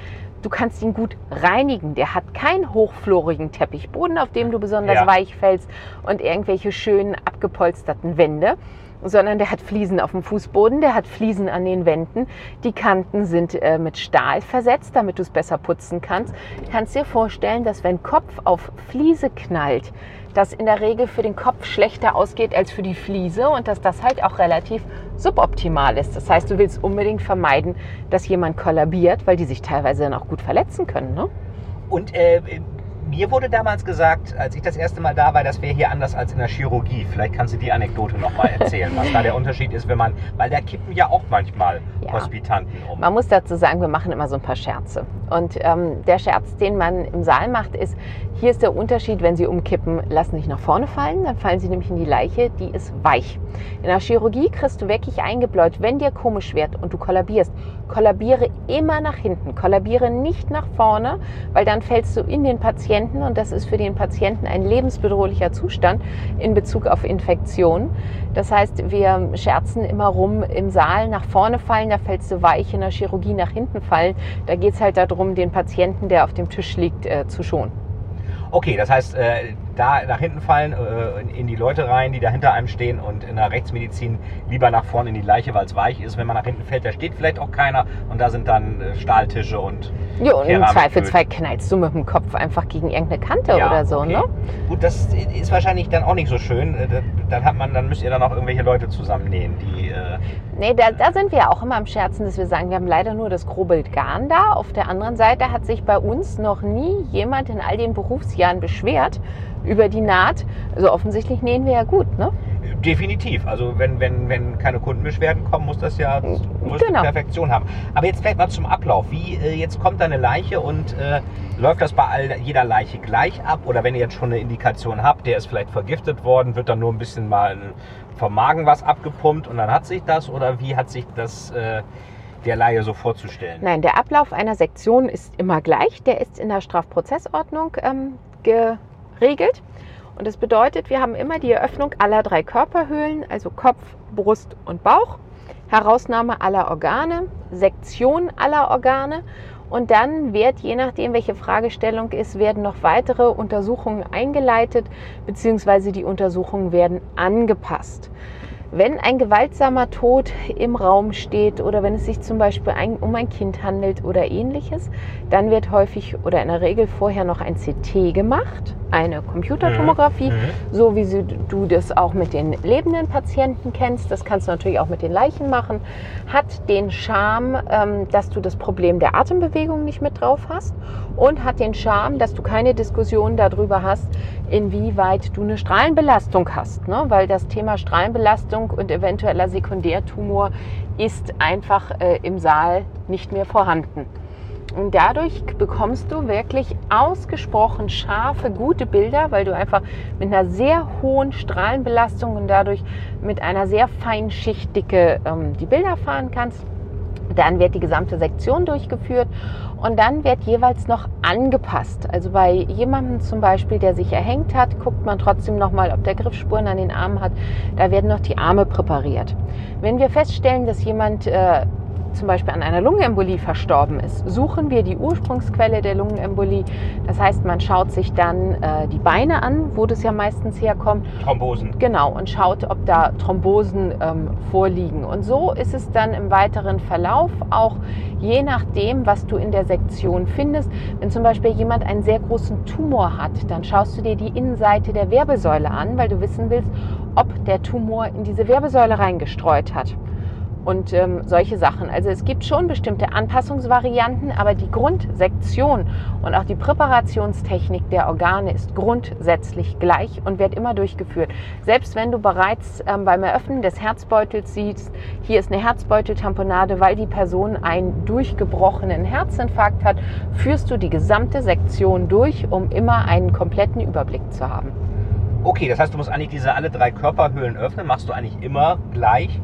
du kannst ihn gut reinigen. Der hat keinen hochflorigen Teppichboden, auf dem du besonders Ja. weich fällst und irgendwelche schönen abgepolsterten Wände sondern der hat Fliesen auf dem Fußboden, der hat Fliesen an den Wänden. Die Kanten sind äh, mit Stahl versetzt, damit du es besser putzen kannst. Du kannst dir vorstellen, dass wenn Kopf auf Fliese knallt, das in der Regel für den Kopf schlechter ausgeht als für die Fliese und dass das halt auch relativ suboptimal ist. Das heißt, du willst unbedingt vermeiden, dass jemand kollabiert, weil die sich teilweise dann auch gut verletzen können. Ne? Und äh, mir wurde damals gesagt, als ich das erste Mal da war, das wäre hier anders als in der Chirurgie. Vielleicht kannst du die Anekdote nochmal erzählen, was da der Unterschied ist, wenn man, weil da kippen ja auch manchmal Ja. Hospitanten um. Man muss dazu sagen, wir machen immer so ein paar Scherze. Und ähm, der Scherz, den man im Saal macht, ist, hier ist der Unterschied, wenn Sie umkippen, lassen sich nach vorne fallen, dann fallen Sie nämlich in die Leiche, die ist weich. In der Chirurgie kriegst du wirklich eingebläut, wenn dir komisch wird und du kollabierst, kollabiere immer nach hinten, kollabiere nicht nach vorne, weil dann fällst du in den Patienten und das ist für den Patienten ein lebensbedrohlicher Zustand in Bezug auf Infektionen. Das heißt, wir scherzen immer rum im Saal nach vorne fallen, da fällst du weich, in der Chirurgie nach hinten fallen. Da geht es halt darum, den Patienten, der auf dem Tisch liegt, äh, zu schonen. Okay, das heißt, äh, da nach hinten fallen, äh, in- in die Leute rein, die da hinter einem stehen und in der Rechtsmedizin lieber nach vorne in die Leiche, weil es weich ist. Wenn man nach hinten fällt, da steht vielleicht auch keiner und da sind dann äh, Stahltische und Ja, und im. Zweifelsfall knallst du mit dem Kopf einfach gegen irgendeine Kante Ja, oder so, okay. ne? Gut, das ist wahrscheinlich dann auch nicht so schön. Äh, Dann hat man, dann müsst ihr dann auch irgendwelche Leute zusammennähen, die. Äh, Nee, da, da sind wir ja auch immer am Scherzen, dass wir sagen, wir haben leider nur das grobe Garn da. Auf der anderen Seite hat sich bei uns noch nie jemand in all den Berufsjahren beschwert über die Naht. Also offensichtlich nähen wir ja gut, ne? definitiv. Also wenn, wenn, wenn keine Kundenbeschwerden kommen, muss das ja größte Genau. Perfektion haben. Aber jetzt vielleicht mal zum Ablauf. Wie äh, jetzt kommt da eine Leiche und äh, läuft das bei all, jeder Leiche gleich ab? Oder wenn ihr jetzt schon eine Indikation habt, der ist vielleicht vergiftet worden, wird dann nur ein bisschen mal vom Magen was abgepumpt und dann hat sich das? Oder wie hat sich das äh, der Laie so vorzustellen? Nein, der Ablauf einer Sektion ist immer gleich. Der ist in der Strafprozessordnung ähm, geregelt. Und das bedeutet, wir haben immer die Eröffnung aller drei Körperhöhlen, also Kopf, Brust und Bauch, Herausnahme aller Organe, Sektion aller Organe. Und dann wird, je nachdem, welche Fragestellung ist, werden noch weitere Untersuchungen eingeleitet, beziehungsweise die Untersuchungen werden angepasst. Wenn ein gewaltsamer Tod im Raum steht oder wenn es sich zum Beispiel ein, um ein Kind handelt oder ähnliches, dann wird häufig oder in der Regel vorher noch ein CT gemacht, eine Computertomographie, Mhm. so wie du das auch mit den lebenden Patienten kennst. Das kannst du natürlich auch mit den Leichen machen. Hat den Charme, ähm, dass du das Problem der Atembewegung nicht mit drauf hast und hat den Charme, dass du keine Diskussion darüber hast, inwieweit du eine Strahlenbelastung hast. Ne? Weil das Thema Strahlenbelastung und eventueller Sekundärtumor ist einfach äh, im Saal nicht mehr vorhanden. Und dadurch bekommst du wirklich ausgesprochen scharfe, gute Bilder, weil du einfach mit einer sehr hohen Strahlenbelastung und dadurch mit einer sehr feinen Schichtdicke ähm, die Bilder fahren kannst. Dann wird die gesamte Sektion durchgeführt und dann wird jeweils noch angepasst. Also bei jemandem zum Beispiel, der sich erhängt hat, guckt man trotzdem nochmal, ob der Griffspuren an den Armen hat. Da werden noch die Arme präpariert. Wenn wir feststellen, dass jemand äh, zum Beispiel an einer Lungenembolie verstorben ist, suchen wir die Ursprungsquelle der Lungenembolie. Das heißt, man schaut sich dann äh, die Beine an, wo das ja meistens herkommt. Thrombosen. Genau, und schaut, ob da Thrombosen ähm, vorliegen. Und so ist es dann im weiteren Verlauf auch je nachdem, was du in der Sektion findest. Wenn zum Beispiel jemand einen sehr großen Tumor hat, dann schaust du dir die Innenseite der Wirbelsäule an, weil du wissen willst, ob der Tumor in diese Wirbelsäule reingestreut hat und ähm, solche Sachen. Also es gibt schon bestimmte Anpassungsvarianten, aber die Grundsektion und auch die Präparationstechnik der Organe ist grundsätzlich gleich und wird immer durchgeführt. Selbst wenn du bereits ähm, beim Eröffnen des Herzbeutels siehst, hier ist eine Herzbeuteltamponade, weil die Person einen durchgebrochenen Herzinfarkt hat, führst du die gesamte Sektion durch, um immer einen kompletten Überblick zu haben. Okay, das heißt, du musst eigentlich diese alle drei Körperhöhlen öffnen, machst du eigentlich immer gleich.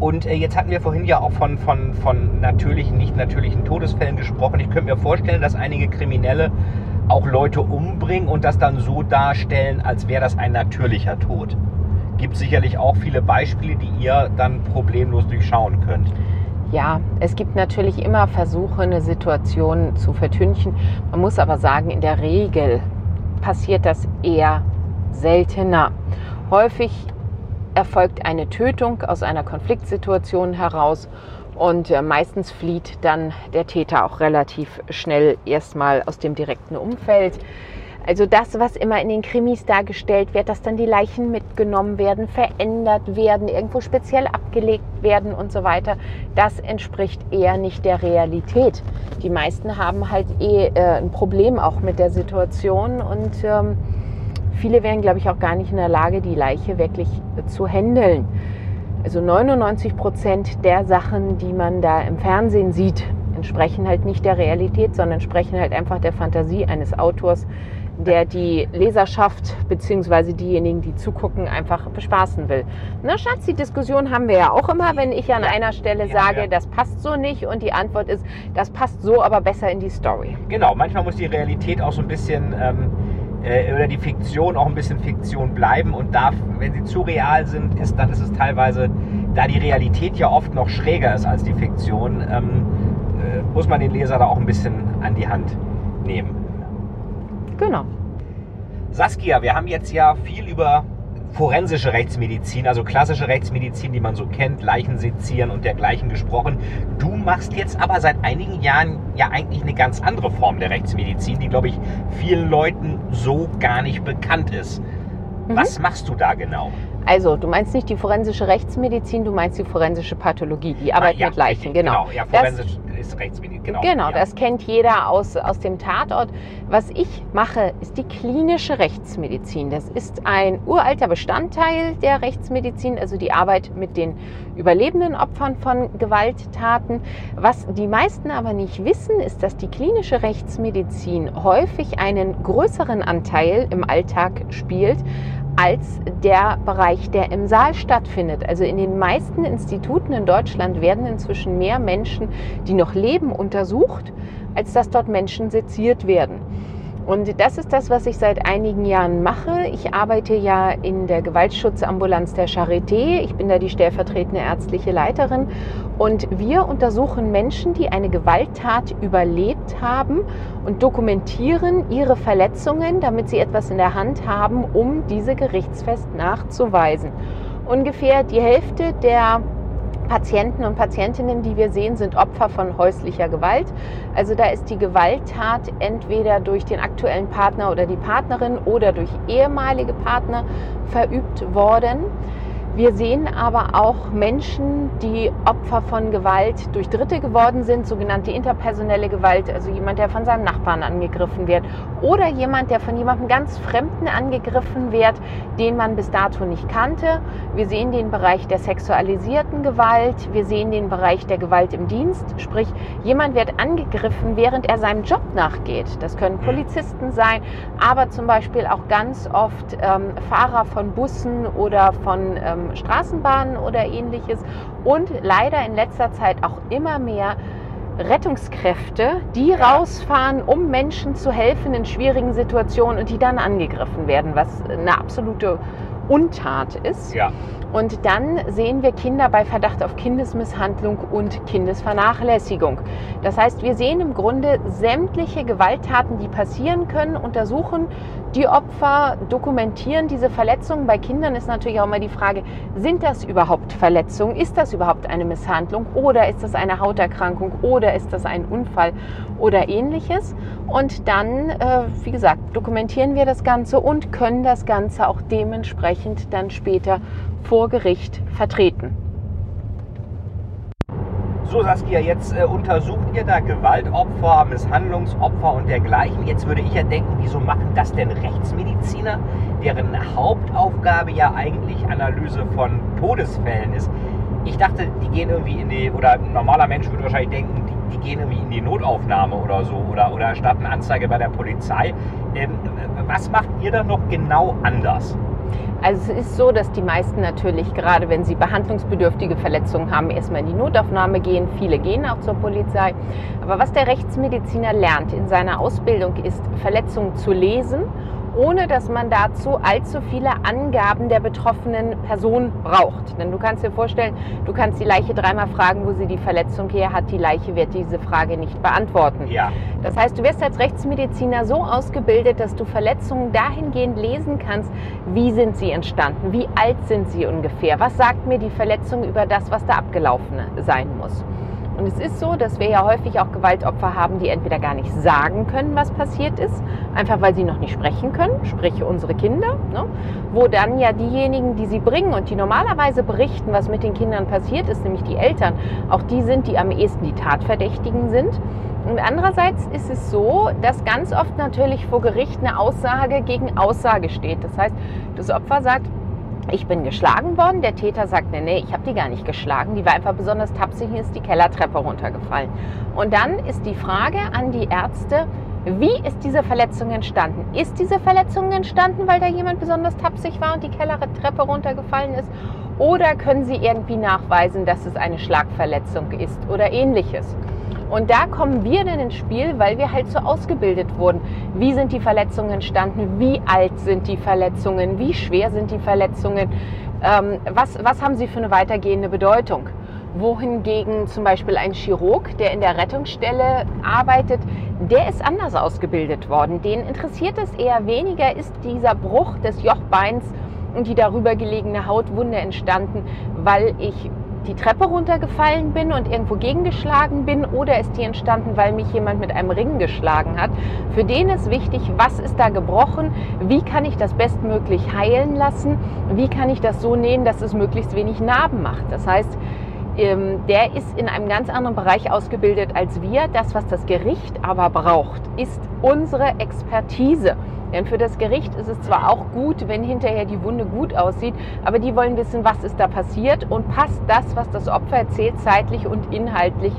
Und äh, jetzt hatten wir vorhin ja auch von, von, von natürlichen, nicht natürlichen Todesfällen gesprochen. Ich könnte mir vorstellen, dass einige Kriminelle auch Leute umbringen und das dann so darstellen, als wäre das ein natürlicher Tod. Gibt sicherlich auch viele Beispiele, die ihr dann problemlos durchschauen könnt. Ja, es gibt natürlich immer Versuche, eine Situation zu vertünchen. Man muss aber sagen, in der Regel passiert das eher seltener. Häufig erfolgt eine Tötung aus einer Konfliktsituation heraus und äh, meistens flieht dann der Täter auch relativ schnell erstmal aus dem direkten Umfeld. Also das, was immer in den Krimis dargestellt wird, dass dann die Leichen mitgenommen werden, verändert werden, irgendwo speziell abgelegt werden und so weiter, das entspricht eher nicht der Realität. Die meisten haben halt eh äh, ein Problem auch mit der Situation und ähm, Viele wären, glaube ich, auch gar nicht in der Lage, die Leiche wirklich zu handeln. Also 99 Prozent der Sachen, die man da im Fernsehen sieht, entsprechen halt nicht der Realität, sondern entsprechen halt einfach der Fantasie eines Autors, der die Leserschaft bzw. diejenigen, die zugucken, einfach bespaßen will. Na Schatz, die Diskussion haben wir ja auch immer, wenn ich an ja. einer Stelle ja, sage, ja. das passt so nicht und die Antwort ist, das passt so, aber besser in die Story. Genau, manchmal muss die Realität auch so ein bisschen ähm, äh, oder die Fiktion auch ein bisschen Fiktion bleiben und darf, wenn sie zu real sind, ist, dann ist es teilweise, da die Realität ja oft noch schräger ist als die Fiktion, ähm, äh, muss man den Leser da auch ein bisschen an die Hand nehmen. Genau. Saskia, wir haben jetzt ja viel über forensische Rechtsmedizin, also klassische Rechtsmedizin, die man so kennt, Leichen sezieren und dergleichen gesprochen. Du machst jetzt aber seit einigen Jahren ja eigentlich eine ganz andere Form der Rechtsmedizin, die, glaube ich, vielen Leuten so gar nicht bekannt ist. Mhm. Was machst du da genau? Also, du meinst nicht die forensische Rechtsmedizin, du meinst die forensische Pathologie, die Arbeit ah, ja, mit Leichen, genau. genau. Ja, forensisch das ist Rechtsmedizin, genau. Genau, ja. das kennt jeder aus, aus dem Tatort. Was ich mache, ist die klinische Rechtsmedizin. Das ist ein uralter Bestandteil der Rechtsmedizin, also die Arbeit mit den überlebenden Opfern von Gewalttaten. Was die meisten aber nicht wissen, ist, dass die klinische Rechtsmedizin häufig einen größeren Anteil im Alltag spielt als der Bereich, der im Saal stattfindet. Also in den meisten Instituten in Deutschland werden inzwischen mehr Menschen, die noch leben, untersucht, als dass dort Menschen seziert werden. Und das ist das, was ich seit einigen Jahren mache. Ich arbeite ja in der Gewaltschutzambulanz der Charité. Ich bin da die stellvertretende ärztliche Leiterin. Und wir untersuchen Menschen, die eine Gewalttat überlebt haben und dokumentieren ihre Verletzungen, damit sie etwas in der Hand haben, um diese gerichtsfest nachzuweisen. Ungefähr die Hälfte der Patienten und Patientinnen, die wir sehen, sind Opfer von häuslicher Gewalt. Also da ist die Gewalttat entweder durch den aktuellen Partner oder die Partnerin oder durch ehemalige Partner verübt worden. Wir sehen aber auch Menschen, die Opfer von Gewalt durch Dritte geworden sind, sogenannte interpersonelle Gewalt, also jemand, der von seinem Nachbarn angegriffen wird oder jemand, der von jemandem ganz Fremden angegriffen wird, den man bis dato nicht kannte. Wir sehen den Bereich der sexualisierten Gewalt, wir sehen den Bereich der Gewalt im Dienst, sprich jemand wird angegriffen, während er seinem Job nachgeht. Das können mhm. Polizisten sein, aber zum Beispiel auch ganz oft ähm, Fahrer von Bussen oder von ähm, Straßenbahnen oder ähnliches. Und leider in letzter Zeit auch immer mehr Rettungskräfte, die rausfahren, um Menschen zu helfen in schwierigen Situationen und die dann angegriffen werden, was eine absolute Untat ist. Ja. Und dann sehen wir Kinder bei Verdacht auf Kindesmisshandlung und Kindesvernachlässigung. Das heißt, wir sehen im Grunde sämtliche Gewalttaten, die passieren können, untersuchen die Opfer, dokumentieren diese Verletzungen. Bei Kindern ist natürlich auch immer die Frage, sind das überhaupt Verletzungen? Ist das überhaupt eine Misshandlung oder ist das eine Hauterkrankung oder ist das ein Unfall oder ähnliches? Und dann, äh, wie gesagt, dokumentieren wir das Ganze und können das Ganze auch dementsprechend dann später vor Gericht vertreten. So Saskia, jetzt äh, untersucht ihr da Gewaltopfer, Misshandlungsopfer und dergleichen. Jetzt würde ich ja denken, wieso machen das denn Rechtsmediziner, deren Hauptaufgabe ja eigentlich Analyse von Todesfällen ist? Ich dachte, die gehen irgendwie in die, oder ein normaler Mensch würde wahrscheinlich denken, die, die gehen irgendwie in die Notaufnahme oder so oder, oder erstatten Anzeige bei der Polizei. Ähm, was macht ihr da noch genau anders? Also es ist so, dass die meisten natürlich, gerade wenn sie behandlungsbedürftige Verletzungen haben, erstmal in die Notaufnahme gehen. Viele gehen auch zur Polizei. Aber was der Rechtsmediziner lernt in seiner Ausbildung ist, Verletzungen zu lesen ohne dass man dazu allzu viele Angaben der betroffenen Person braucht. Denn du kannst dir vorstellen, du kannst die Leiche dreimal fragen, wo sie die Verletzung her hat. Die Leiche wird diese Frage nicht beantworten. Ja. Das heißt, du wirst als Rechtsmediziner so ausgebildet, dass du Verletzungen dahingehend lesen kannst, wie sind sie entstanden, wie alt sind sie ungefähr, was sagt mir die Verletzung über das, was da abgelaufen sein muss. Und es ist so, dass wir ja häufig auch Gewaltopfer haben, die entweder gar nicht sagen können, was passiert ist, einfach weil sie noch nicht sprechen können, sprich unsere Kinder, ne? wo dann ja diejenigen, die sie bringen und die normalerweise berichten, was mit den Kindern passiert ist, nämlich die Eltern, auch die sind, die am ehesten die Tatverdächtigen sind. Und andererseits ist es so, dass ganz oft natürlich vor Gericht eine Aussage gegen Aussage steht. Das heißt, das Opfer sagt, ich bin geschlagen worden. Der Täter sagt, nee, nee, ich habe die gar nicht geschlagen. Die war einfach besonders tapsig und ist die Kellertreppe runtergefallen. Und dann ist die Frage an die Ärzte, wie ist diese Verletzung entstanden? Ist diese Verletzung entstanden, weil da jemand besonders tapsig war und die Kellertreppe runtergefallen ist? Oder können Sie irgendwie nachweisen, dass es eine Schlagverletzung ist oder ähnliches? Und da kommen wir dann ins Spiel, weil wir halt so ausgebildet wurden. Wie sind die Verletzungen entstanden? Wie alt sind die Verletzungen? Wie schwer sind die Verletzungen? Ähm, was, was haben sie für eine weitergehende Bedeutung? Wohingegen zum Beispiel ein Chirurg, der in der Rettungsstelle arbeitet, der ist anders ausgebildet worden. Den interessiert es eher weniger, ist dieser Bruch des Jochbeins und die darüber gelegene Hautwunde entstanden, weil ich die Treppe runtergefallen bin und irgendwo gegengeschlagen bin oder ist die entstanden, weil mich jemand mit einem Ring geschlagen hat. Für den ist wichtig, was ist da gebrochen, wie kann ich das bestmöglich heilen lassen, wie kann ich das so nähen, dass es möglichst wenig Narben macht. Das heißt, der ist in einem ganz anderen Bereich ausgebildet als wir. Das, was das Gericht aber braucht, ist unsere Expertise. Denn für das Gericht ist es zwar auch gut, wenn hinterher die Wunde gut aussieht, aber die wollen wissen, was ist da passiert und passt das, was das Opfer erzählt, zeitlich und inhaltlich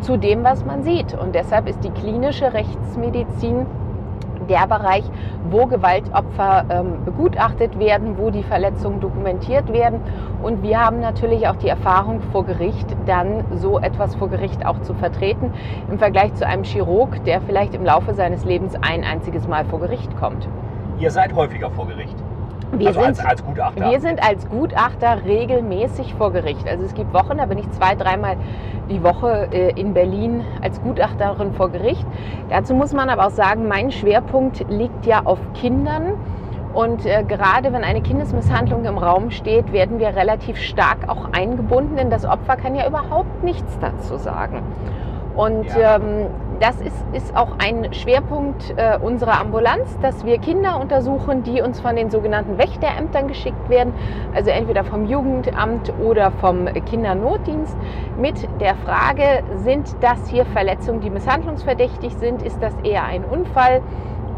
zu dem, was man sieht. Und deshalb ist die klinische Rechtsmedizin der Bereich, wo Gewaltopfer ähm, begutachtet werden, wo die Verletzungen dokumentiert werden. Und wir haben natürlich auch die Erfahrung vor Gericht, dann so etwas vor Gericht auch zu vertreten, im Vergleich zu einem Chirurg, der vielleicht im Laufe seines Lebens ein einziges Mal vor Gericht kommt. Ihr seid häufiger vor Gericht. Wir, also sind, als, als, Gutachter. wir sind als Gutachter regelmäßig vor Gericht. Also es gibt Wochen, da bin ich zwei, dreimal die Woche äh, in Berlin als Gutachterin vor Gericht. Dazu muss man aber auch sagen, mein Schwerpunkt liegt ja auf Kindern. Und äh, gerade wenn eine Kindesmisshandlung im Raum steht, werden wir relativ stark auch eingebunden, denn das Opfer kann ja überhaupt nichts dazu sagen. Und ja. ähm, das ist, ist auch ein Schwerpunkt äh, unserer Ambulanz, dass wir Kinder untersuchen, die uns von den sogenannten Wächterämtern geschickt werden, also entweder vom Jugendamt oder vom Kindernotdienst, mit der Frage, sind das hier Verletzungen, die misshandlungsverdächtig sind? Ist das eher ein Unfall?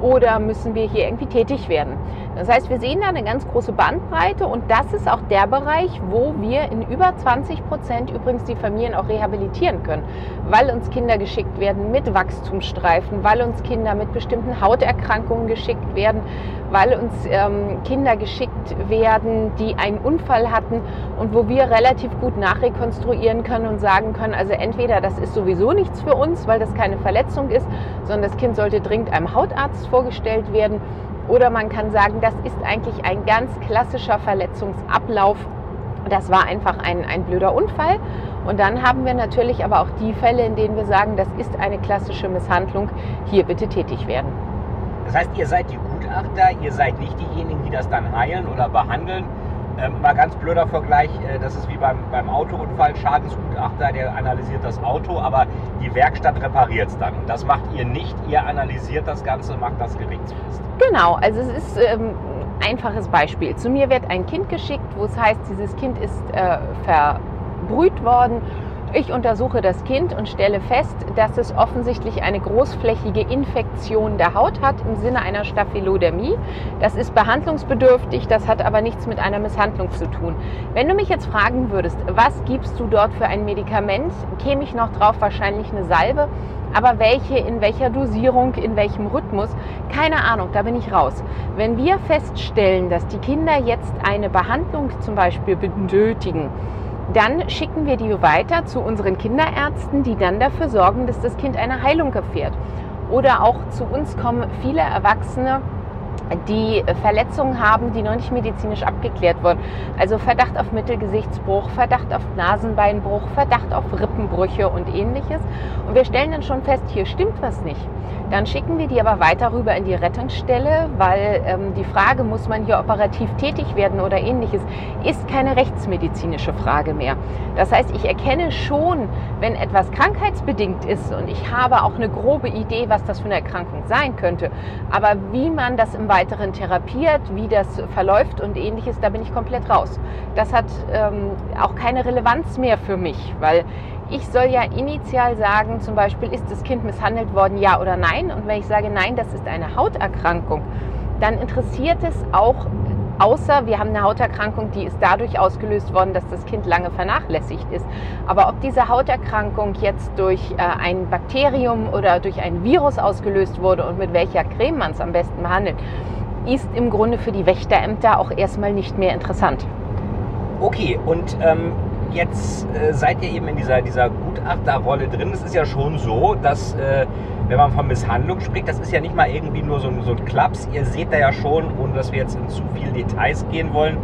oder müssen wir hier irgendwie tätig werden. Das heißt, wir sehen da eine ganz große Bandbreite und das ist auch der Bereich, wo wir in über 20 Prozent übrigens die Familien auch rehabilitieren können, weil uns Kinder geschickt werden mit Wachstumsstreifen, weil uns Kinder mit bestimmten Hauterkrankungen geschickt werden, weil uns ähm, Kinder geschickt werden, die einen Unfall hatten und wo wir relativ gut nachrekonstruieren können und sagen können, also entweder das ist sowieso nichts für uns, weil das keine Verletzung ist, sondern das Kind sollte dringend einem Hautarzt vorgestellt werden Oder man kann sagen, das ist eigentlich ein ganz klassischer Verletzungsablauf. Das war einfach ein, ein blöder Unfall. Und dann haben wir natürlich aber auch die Fälle, in denen wir sagen, das ist eine klassische Misshandlung. Hier bitte tätig werden. Das heißt, ihr seid die Gutachter, ihr seid nicht diejenigen, die das dann heilen oder behandeln. Ähm, mal ganz blöder Vergleich, äh, das ist wie beim, beim Autounfall, Schadensgutachter, der analysiert das Auto, aber die Werkstatt repariert es dann. Das macht ihr nicht, ihr analysiert das Ganze, macht das gerichtsfest. Genau, also es ist ähm, ein einfaches Beispiel. Zu mir wird ein Kind geschickt, wo es heißt, dieses Kind ist äh, verbrüht worden ich untersuche das Kind und stelle fest, dass es offensichtlich eine großflächige Infektion der Haut hat im Sinne einer Staphylodermie. Das ist behandlungsbedürftig, das hat aber nichts mit einer Misshandlung zu tun. Wenn du mich jetzt fragen würdest, was gibst du dort für ein Medikament, käme ich noch drauf wahrscheinlich eine Salbe. Aber welche, in welcher Dosierung, in welchem Rhythmus, keine Ahnung, da bin ich raus. Wenn wir feststellen, dass die Kinder jetzt eine Behandlung zum Beispiel benötigen, dann schicken wir die weiter zu unseren Kinderärzten, die dann dafür sorgen, dass das Kind eine Heilung erfährt. Oder auch zu uns kommen viele Erwachsene, die Verletzungen haben, die noch nicht medizinisch abgeklärt wurden. Also Verdacht auf Mittelgesichtsbruch, Verdacht auf Nasenbeinbruch, Verdacht auf Rippenbrüche und ähnliches. Und wir stellen dann schon fest, hier stimmt was nicht. Dann schicken wir die aber weiter rüber in die Rettungsstelle, weil ähm, die Frage, muss man hier operativ tätig werden oder ähnliches, ist keine rechtsmedizinische Frage mehr. Das heißt, ich erkenne schon, wenn etwas krankheitsbedingt ist und ich habe auch eine grobe Idee, was das für eine Erkrankung sein könnte. Aber wie man das im Weiteren therapiert, wie das verläuft und ähnliches, da bin ich komplett raus. Das hat ähm, auch keine Relevanz mehr für mich, weil ich soll ja initial sagen, zum Beispiel, ist das Kind misshandelt worden, ja oder nein? Und wenn ich sage, nein, das ist eine Hauterkrankung, dann interessiert es auch, außer wir haben eine Hauterkrankung, die ist dadurch ausgelöst worden, dass das Kind lange vernachlässigt ist. Aber ob diese Hauterkrankung jetzt durch äh, ein Bakterium oder durch ein Virus ausgelöst wurde und mit welcher Creme man es am besten behandelt, ist im Grunde für die Wächterämter auch erstmal nicht mehr interessant. Okay, und ähm, jetzt äh, seid ihr eben in dieser, dieser Gutachterrolle drin. Es ist ja schon so, dass, äh, wenn man von Misshandlung spricht, das ist ja nicht mal irgendwie nur so ein, so ein Klaps. Ihr seht da ja schon, ohne dass wir jetzt in zu viele Details gehen wollen,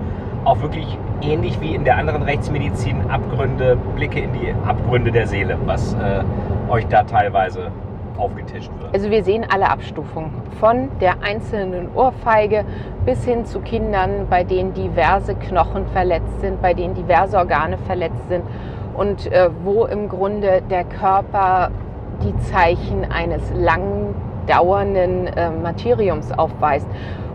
auch wirklich ähnlich wie in der anderen Rechtsmedizin Abgründe, Blicke in die Abgründe der Seele, was äh, euch da teilweise aufgetischt wird. Also wir sehen alle Abstufungen von der einzelnen Ohrfeige bis hin zu Kindern, bei denen diverse Knochen verletzt sind, bei denen diverse Organe verletzt sind und äh, wo im Grunde der Körper die Zeichen eines lang dauernden äh, Martyriums aufweist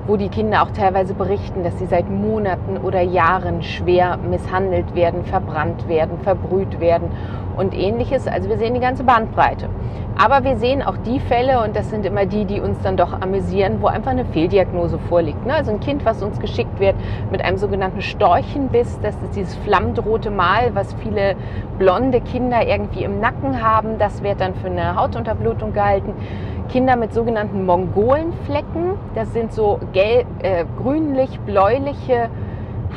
wo die Kinder auch teilweise berichten, dass sie seit Monaten oder Jahren schwer misshandelt werden, verbrannt werden, verbrüht werden und ähnliches. Also wir sehen die ganze Bandbreite. Aber wir sehen auch die Fälle, und das sind immer die, die uns dann doch amüsieren, wo einfach eine Fehldiagnose vorliegt. Ne? Also ein Kind, was uns geschickt wird mit einem sogenannten Storchenbiss, das ist dieses flammendrote Mal, was viele blonde Kinder irgendwie im Nacken haben, das wird dann für eine Hautunterblutung gehalten. Kinder mit sogenannten Mongolenflecken, das sind so äh, grünlich-bläuliche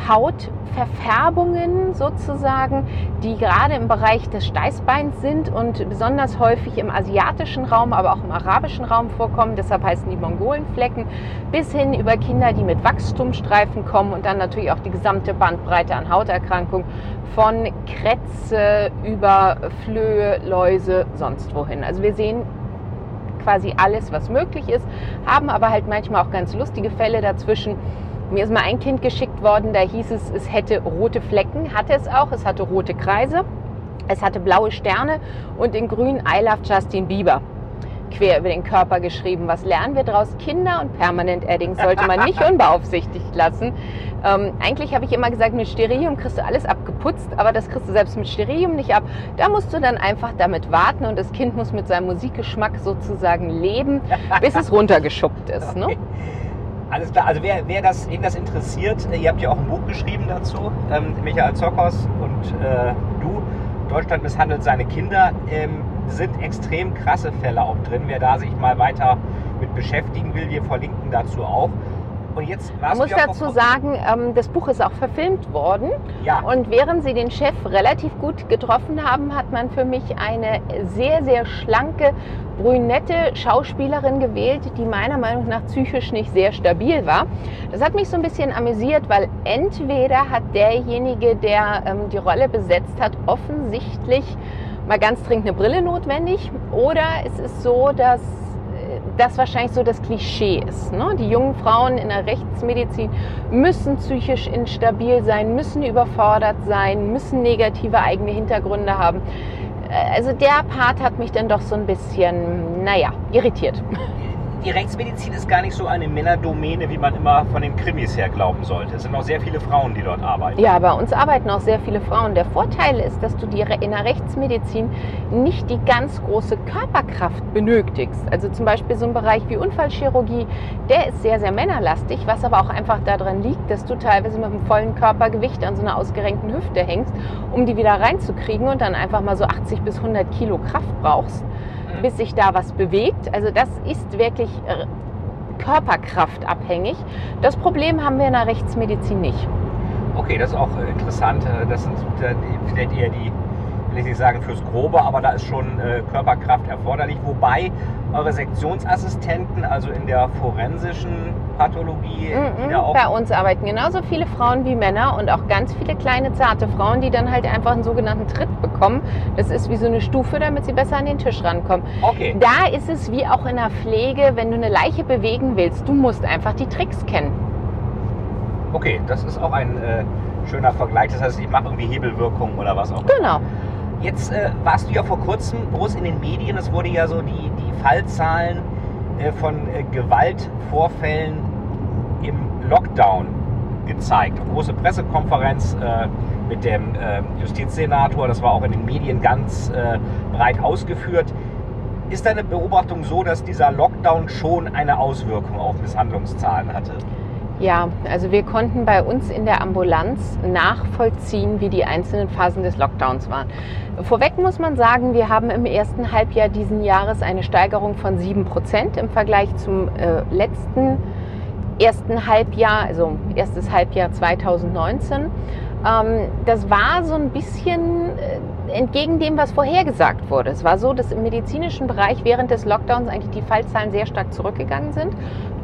Hautverfärbungen sozusagen, die gerade im Bereich des Steißbeins sind und besonders häufig im asiatischen Raum, aber auch im arabischen Raum vorkommen. Deshalb heißen die Mongolenflecken. Bis hin über Kinder, die mit Wachstumsstreifen kommen und dann natürlich auch die gesamte Bandbreite an Hauterkrankungen von Krätze über Flöhe, Läuse, sonst wohin. Also wir sehen quasi alles, was möglich ist, haben aber halt manchmal auch ganz lustige Fälle dazwischen. Mir ist mal ein Kind geschickt worden, da hieß es, es hätte rote Flecken, hatte es auch, es hatte rote Kreise, es hatte blaue Sterne und in grün I love Justin Bieber quer über den Körper geschrieben. Was lernen wir daraus? Kinder und permanent Adding sollte man nicht unbeaufsichtigt lassen. Ähm, eigentlich habe ich immer gesagt, mit Sterilium kriegst du alles abgeputzt, aber das kriegst du selbst mit Sterilium nicht ab. Da musst du dann einfach damit warten und das Kind muss mit seinem Musikgeschmack sozusagen leben, bis es runtergeschuppt ist. Ne? Alles klar, also wer, wer das, wen das interessiert, äh, ihr habt ja auch ein Buch geschrieben dazu, ähm, Michael Zockhaus und äh, du, Deutschland misshandelt seine Kinder, ähm, sind extrem krasse Fälle auch drin. Wer da sich mal weiter mit beschäftigen will, wir verlinken dazu auch. Und jetzt Man warst muss dazu sagen, ähm, das Buch ist auch verfilmt worden. Ja. Und während sie den Chef relativ gut getroffen haben, hat man für mich eine sehr, sehr schlanke, brünette Schauspielerin gewählt, die meiner Meinung nach psychisch nicht sehr stabil war. Das hat mich so ein bisschen amüsiert, weil entweder hat derjenige, der ähm, die Rolle besetzt hat, offensichtlich mal ganz dringend eine Brille notwendig oder es ist so, dass äh, das wahrscheinlich so das Klischee ist. Ne? Die jungen Frauen in der Rechtsmedizin müssen psychisch instabil sein, müssen überfordert sein, müssen negative eigene Hintergründe haben. Äh, Also der Part hat mich dann doch so ein bisschen, naja, irritiert. Die Rechtsmedizin ist gar nicht so eine Männerdomäne, wie man immer von den Krimis her glauben sollte. Es sind auch sehr viele Frauen, die dort arbeiten. Ja, bei uns arbeiten auch sehr viele Frauen. Der Vorteil ist, dass du die Re- in der Rechtsmedizin nicht die ganz große Körperkraft benötigst. Also zum Beispiel so ein Bereich wie Unfallchirurgie, der ist sehr, sehr männerlastig, was aber auch einfach daran liegt, dass du teilweise mit einem vollen Körpergewicht an so einer ausgerenkten Hüfte hängst, um die wieder reinzukriegen und dann einfach mal so 80 bis 100 Kilo Kraft brauchst, bis sich da was bewegt. Also das ist wirklich äh, körperkraftabhängig. Das Problem haben wir in der Rechtsmedizin nicht. Okay, das ist auch äh, interessant. Äh, Das sind vielleicht eher die, will ich nicht sagen fürs Grobe, aber da ist schon äh, Körperkraft erforderlich. Wobei eure Sektionsassistenten, also in der forensischen Pathologie, die da Mhm. auch Bei uns arbeiten genauso viele Frauen wie Männer und auch ganz viele kleine zarte Frauen, die dann halt einfach einen sogenannten Tritt bekommen. Das ist wie so eine Stufe, damit sie besser an den Tisch rankommen. Okay, Da ist es wie auch in der Pflege, wenn du eine Leiche bewegen willst, du musst einfach die Tricks kennen. okay, das ist auch ein äh, schöner Vergleich. Das heißt, ich mache irgendwie Hebelwirkung oder was auch immer. Genau. Jetzt äh, warst du ja vor kurzem groß in den Medien. Es wurde ja so die, die Fallzahlen äh, von äh, Gewaltvorfällen im Lockdown gezeigt. Große Pressekonferenz äh, mit dem äh, Justizsenator. Das war auch in den Medien ganz äh, breit ausgeführt. Ist deine Beobachtung so, dass dieser Lockdown schon eine Auswirkung auf Misshandlungszahlen hatte? Ja, also wir konnten bei uns in der Ambulanz nachvollziehen, wie die einzelnen Phasen des Lockdowns waren. Vorweg muss man sagen, wir haben im ersten Halbjahr diesen Jahres eine Steigerung von 7 Prozent im Vergleich zum äh, letzten ersten Halbjahr, also erstes Halbjahr 2019. Ähm, das war so ein bisschen äh, entgegen dem, was vorhergesagt wurde. Es war so, dass im medizinischen Bereich während des Lockdowns eigentlich die Fallzahlen sehr stark zurückgegangen sind.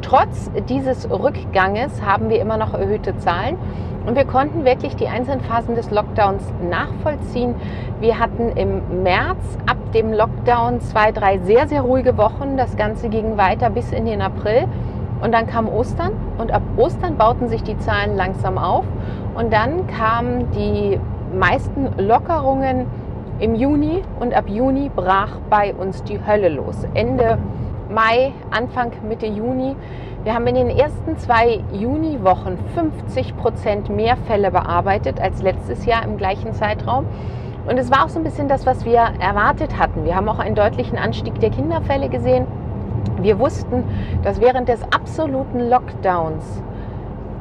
Trotz dieses Rückganges haben wir immer noch erhöhte Zahlen und wir konnten wirklich die einzelnen Phasen des Lockdowns nachvollziehen. Wir hatten im März ab dem Lockdown zwei, drei sehr, sehr ruhige Wochen. Das Ganze ging weiter bis in den April. Und dann kam Ostern und ab Ostern bauten sich die Zahlen langsam auf. Und dann kamen die meisten Lockerungen im Juni und ab Juni brach bei uns die Hölle los. Ende Mai, Anfang, Mitte Juni. Wir haben in den ersten zwei Juniwochen 50 Prozent mehr Fälle bearbeitet als letztes Jahr im gleichen Zeitraum. Und es war auch so ein bisschen das, was wir erwartet hatten. Wir haben auch einen deutlichen Anstieg der Kinderfälle gesehen. Wir wussten, dass während des absoluten Lockdowns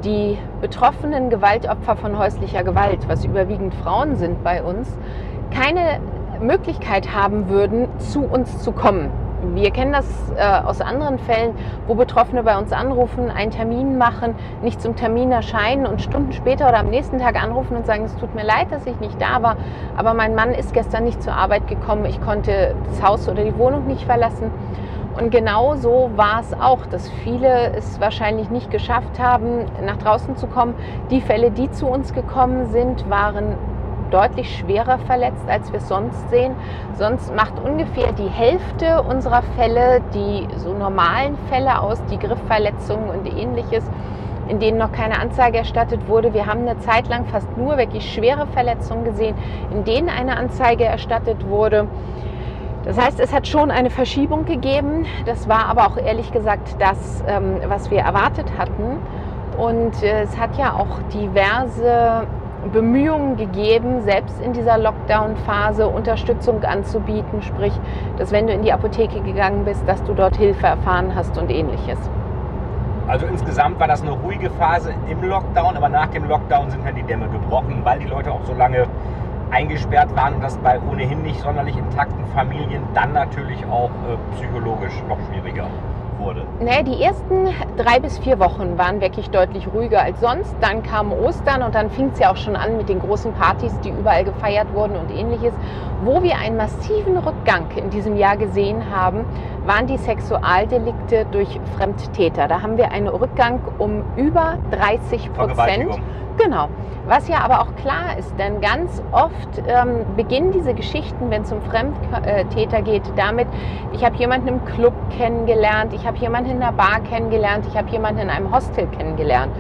die betroffenen Gewaltopfer von häuslicher Gewalt, was überwiegend Frauen sind bei uns, keine Möglichkeit haben würden, zu uns zu kommen. Wir kennen das äh, aus anderen Fällen, wo Betroffene bei uns anrufen, einen Termin machen, nicht zum Termin erscheinen und Stunden später oder am nächsten Tag anrufen und sagen, es tut mir leid, dass ich nicht da war, aber mein Mann ist gestern nicht zur Arbeit gekommen, ich konnte das Haus oder die Wohnung nicht verlassen. Und genau so war es auch, dass viele es wahrscheinlich nicht geschafft haben, nach draußen zu kommen. Die Fälle, die zu uns gekommen sind, waren deutlich schwerer verletzt, als wir es sonst sehen. Sonst macht ungefähr die Hälfte unserer Fälle die so normalen Fälle aus, die Griffverletzungen und ähnliches, in denen noch keine Anzeige erstattet wurde. Wir haben eine Zeit lang fast nur wirklich schwere Verletzungen gesehen, in denen eine Anzeige erstattet wurde. Das heißt, es hat schon eine Verschiebung gegeben. Das war aber auch ehrlich gesagt das, ähm, was wir erwartet hatten. Und äh, es hat ja auch diverse Bemühungen gegeben, selbst in dieser Lockdown-Phase Unterstützung anzubieten. Sprich, dass wenn du in die Apotheke gegangen bist, dass du dort Hilfe erfahren hast und ähnliches. Also insgesamt war das eine ruhige Phase im Lockdown, aber nach dem Lockdown sind dann die Dämme gebrochen, weil die Leute auch so lange eingesperrt waren und das bei ohnehin nicht sonderlich intakten Familien dann natürlich auch äh, psychologisch noch schwieriger. Wurde? Nee, die ersten drei bis vier Wochen waren wirklich deutlich ruhiger als sonst. Dann kam Ostern und dann fing es ja auch schon an mit den großen Partys, die überall gefeiert wurden und ähnliches. Wo wir einen massiven Rückgang in diesem Jahr gesehen haben, waren die Sexualdelikte durch Fremdtäter. Da haben wir einen Rückgang um über 30 Prozent. Genau. Was ja aber auch klar ist, denn ganz oft ähm, beginnen diese Geschichten, wenn es um Fremdtäter geht, damit, ich habe jemanden im Club kennengelernt, ich habe jemanden in der Bar kennengelernt, ich habe jemanden in einem Hostel kennengelernt.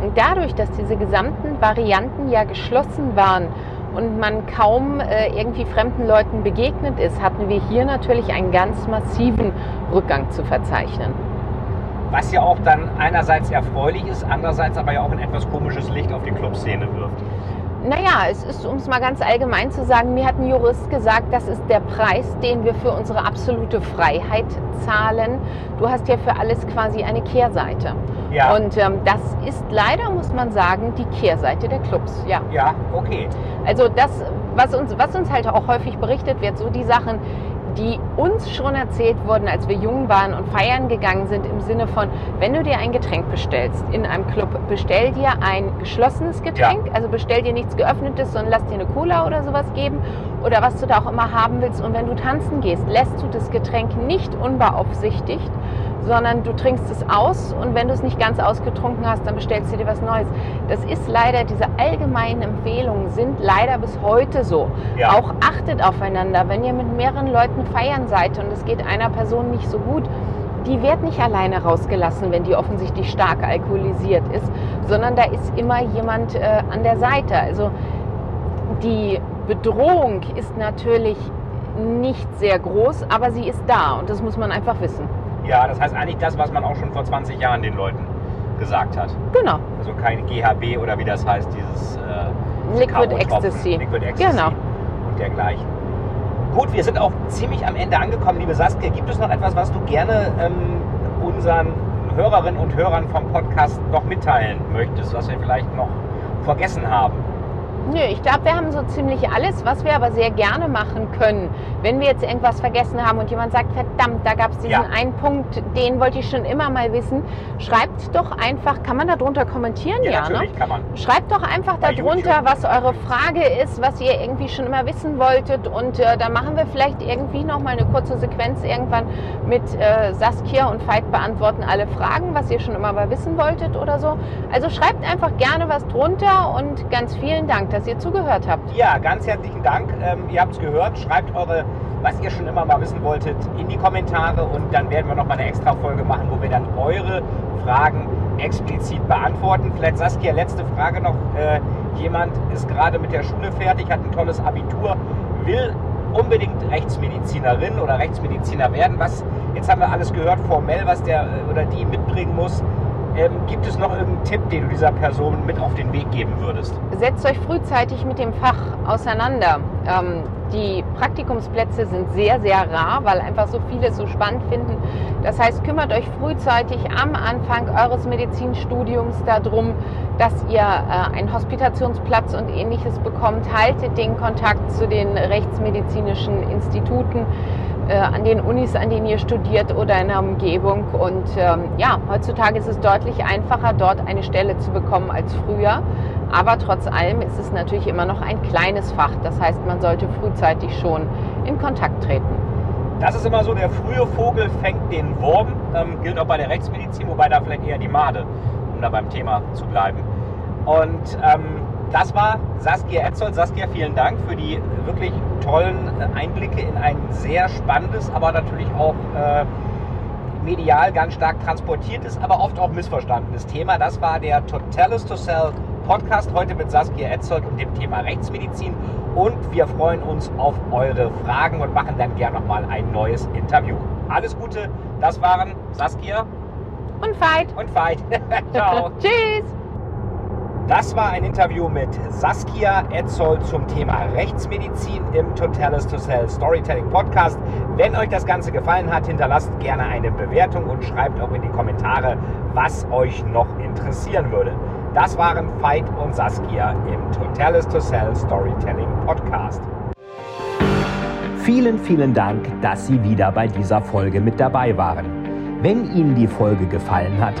Und dadurch, dass diese gesamten Varianten ja geschlossen waren und man kaum äh, irgendwie fremden Leuten begegnet ist, hatten wir hier natürlich einen ganz massiven Rückgang zu verzeichnen. Was ja auch dann einerseits erfreulich ist, andererseits aber ja auch ein etwas komisches Licht auf die Clubszene wirft. Naja, es ist, um es mal ganz allgemein zu sagen, mir hat ein Jurist gesagt, das ist der Preis, den wir für unsere absolute Freiheit zahlen. Du hast ja für alles quasi eine Kehrseite. Ja. Und ähm, das ist leider, muss man sagen, die Kehrseite der Clubs. Ja, ja okay. Also das, was uns, was uns halt auch häufig berichtet wird, so die Sachen, die uns schon erzählt wurden, als wir jung waren und feiern gegangen sind, im Sinne von, wenn du dir ein Getränk bestellst in einem Club, bestell dir ein geschlossenes Getränk, ja. also bestell dir nichts geöffnetes, sondern lass dir eine Cola oder sowas geben oder was du da auch immer haben willst. Und wenn du tanzen gehst, lässt du das Getränk nicht unbeaufsichtigt, sondern du trinkst es aus und wenn du es nicht ganz ausgetrunken hast, dann bestellst du dir was Neues. Das ist leider, diese allgemeinen Empfehlungen sind leider bis heute so. Ja. Auch achtet aufeinander, wenn ihr mit mehreren Leuten feiern seid und es geht einer Person nicht so gut, die wird nicht alleine rausgelassen, wenn die offensichtlich stark alkoholisiert ist, sondern da ist immer jemand äh, an der Seite. Also die Bedrohung ist natürlich nicht sehr groß, aber sie ist da und das muss man einfach wissen. Ja, das heißt eigentlich das, was man auch schon vor 20 Jahren den Leuten gesagt hat. Genau. Also kein GHB oder wie das heißt, dieses äh, Liquid Ecstasy. Liquid Ecstasy genau. und dergleichen. Gut, wir sind auch ziemlich am Ende angekommen, liebe Saskia. Gibt es noch etwas, was du gerne ähm, unseren Hörerinnen und Hörern vom Podcast noch mitteilen möchtest, was wir vielleicht noch vergessen haben? Nö, ich glaube, wir haben so ziemlich alles, was wir aber sehr gerne machen können. Wenn wir jetzt irgendwas vergessen haben und jemand sagt, verdammt, da gab es diesen ja. einen Punkt, den wollte ich schon immer mal wissen, schreibt doch einfach, kann man darunter kommentieren? Ja, ja ne? kann man. Schreibt doch einfach Bei darunter, YouTube. was eure Frage ist, was ihr irgendwie schon immer wissen wolltet und äh, da machen wir vielleicht irgendwie noch mal eine kurze Sequenz irgendwann mit äh, Saskia und Veit beantworten alle Fragen, was ihr schon immer mal wissen wolltet oder so. Also schreibt einfach gerne was drunter und ganz vielen Dank dass ihr zugehört habt. Ja, ganz herzlichen Dank. Ähm, ihr habt es gehört. Schreibt eure, was ihr schon immer mal wissen wolltet, in die Kommentare und dann werden wir noch mal eine extra Folge machen, wo wir dann eure Fragen explizit beantworten. Vielleicht Saskia, letzte Frage noch. Äh, jemand ist gerade mit der Schule fertig, hat ein tolles Abitur, will unbedingt Rechtsmedizinerin oder Rechtsmediziner werden. Was jetzt haben wir alles gehört formell, was der äh, oder die mitbringen muss. Ähm, gibt es noch irgendeinen Tipp, den du dieser Person mit auf den Weg geben würdest? Setzt euch frühzeitig mit dem Fach auseinander. Ähm, die Praktikumsplätze sind sehr, sehr rar, weil einfach so viele es so spannend finden. Das heißt, kümmert euch frühzeitig am Anfang eures Medizinstudiums darum, dass ihr äh, einen Hospitationsplatz und ähnliches bekommt. Haltet den Kontakt zu den rechtsmedizinischen Instituten äh, an den Unis, an denen ihr studiert oder in der Umgebung. Und ähm, ja, heutzutage ist es deutlich einfacher, dort eine Stelle zu bekommen als früher. Aber trotz allem ist es natürlich immer noch ein kleines Fach. Das heißt, man sollte frühzeitig schon in Kontakt treten. Das ist immer so, der frühe Vogel fängt den Wurm. Ähm, gilt auch bei der Rechtsmedizin, wobei da vielleicht eher die Made, um da beim Thema zu bleiben. Und ähm, das war Saskia Etzold. Saskia, vielen Dank für die wirklich tollen Einblicke in ein sehr spannendes, aber natürlich auch äh, medial ganz stark transportiertes, aber oft auch missverstandenes Thema. Das war der Totalis to Sell Podcast heute mit Saskia Etzold und dem Thema Rechtsmedizin. Und wir freuen uns auf eure Fragen und machen dann gern nochmal ein neues Interview. Alles Gute, das waren Saskia und Veit. Und Veit. Ciao. Tschüss. Das war ein Interview mit Saskia Etzold zum Thema Rechtsmedizin im Totalis to Sell Storytelling Podcast. Wenn euch das Ganze gefallen hat, hinterlasst gerne eine Bewertung und schreibt auch in die Kommentare, was euch noch interessieren würde. Das waren Veit und Saskia im Totalis to Sell Storytelling Podcast. Vielen, vielen Dank, dass Sie wieder bei dieser Folge mit dabei waren. Wenn Ihnen die Folge gefallen hat,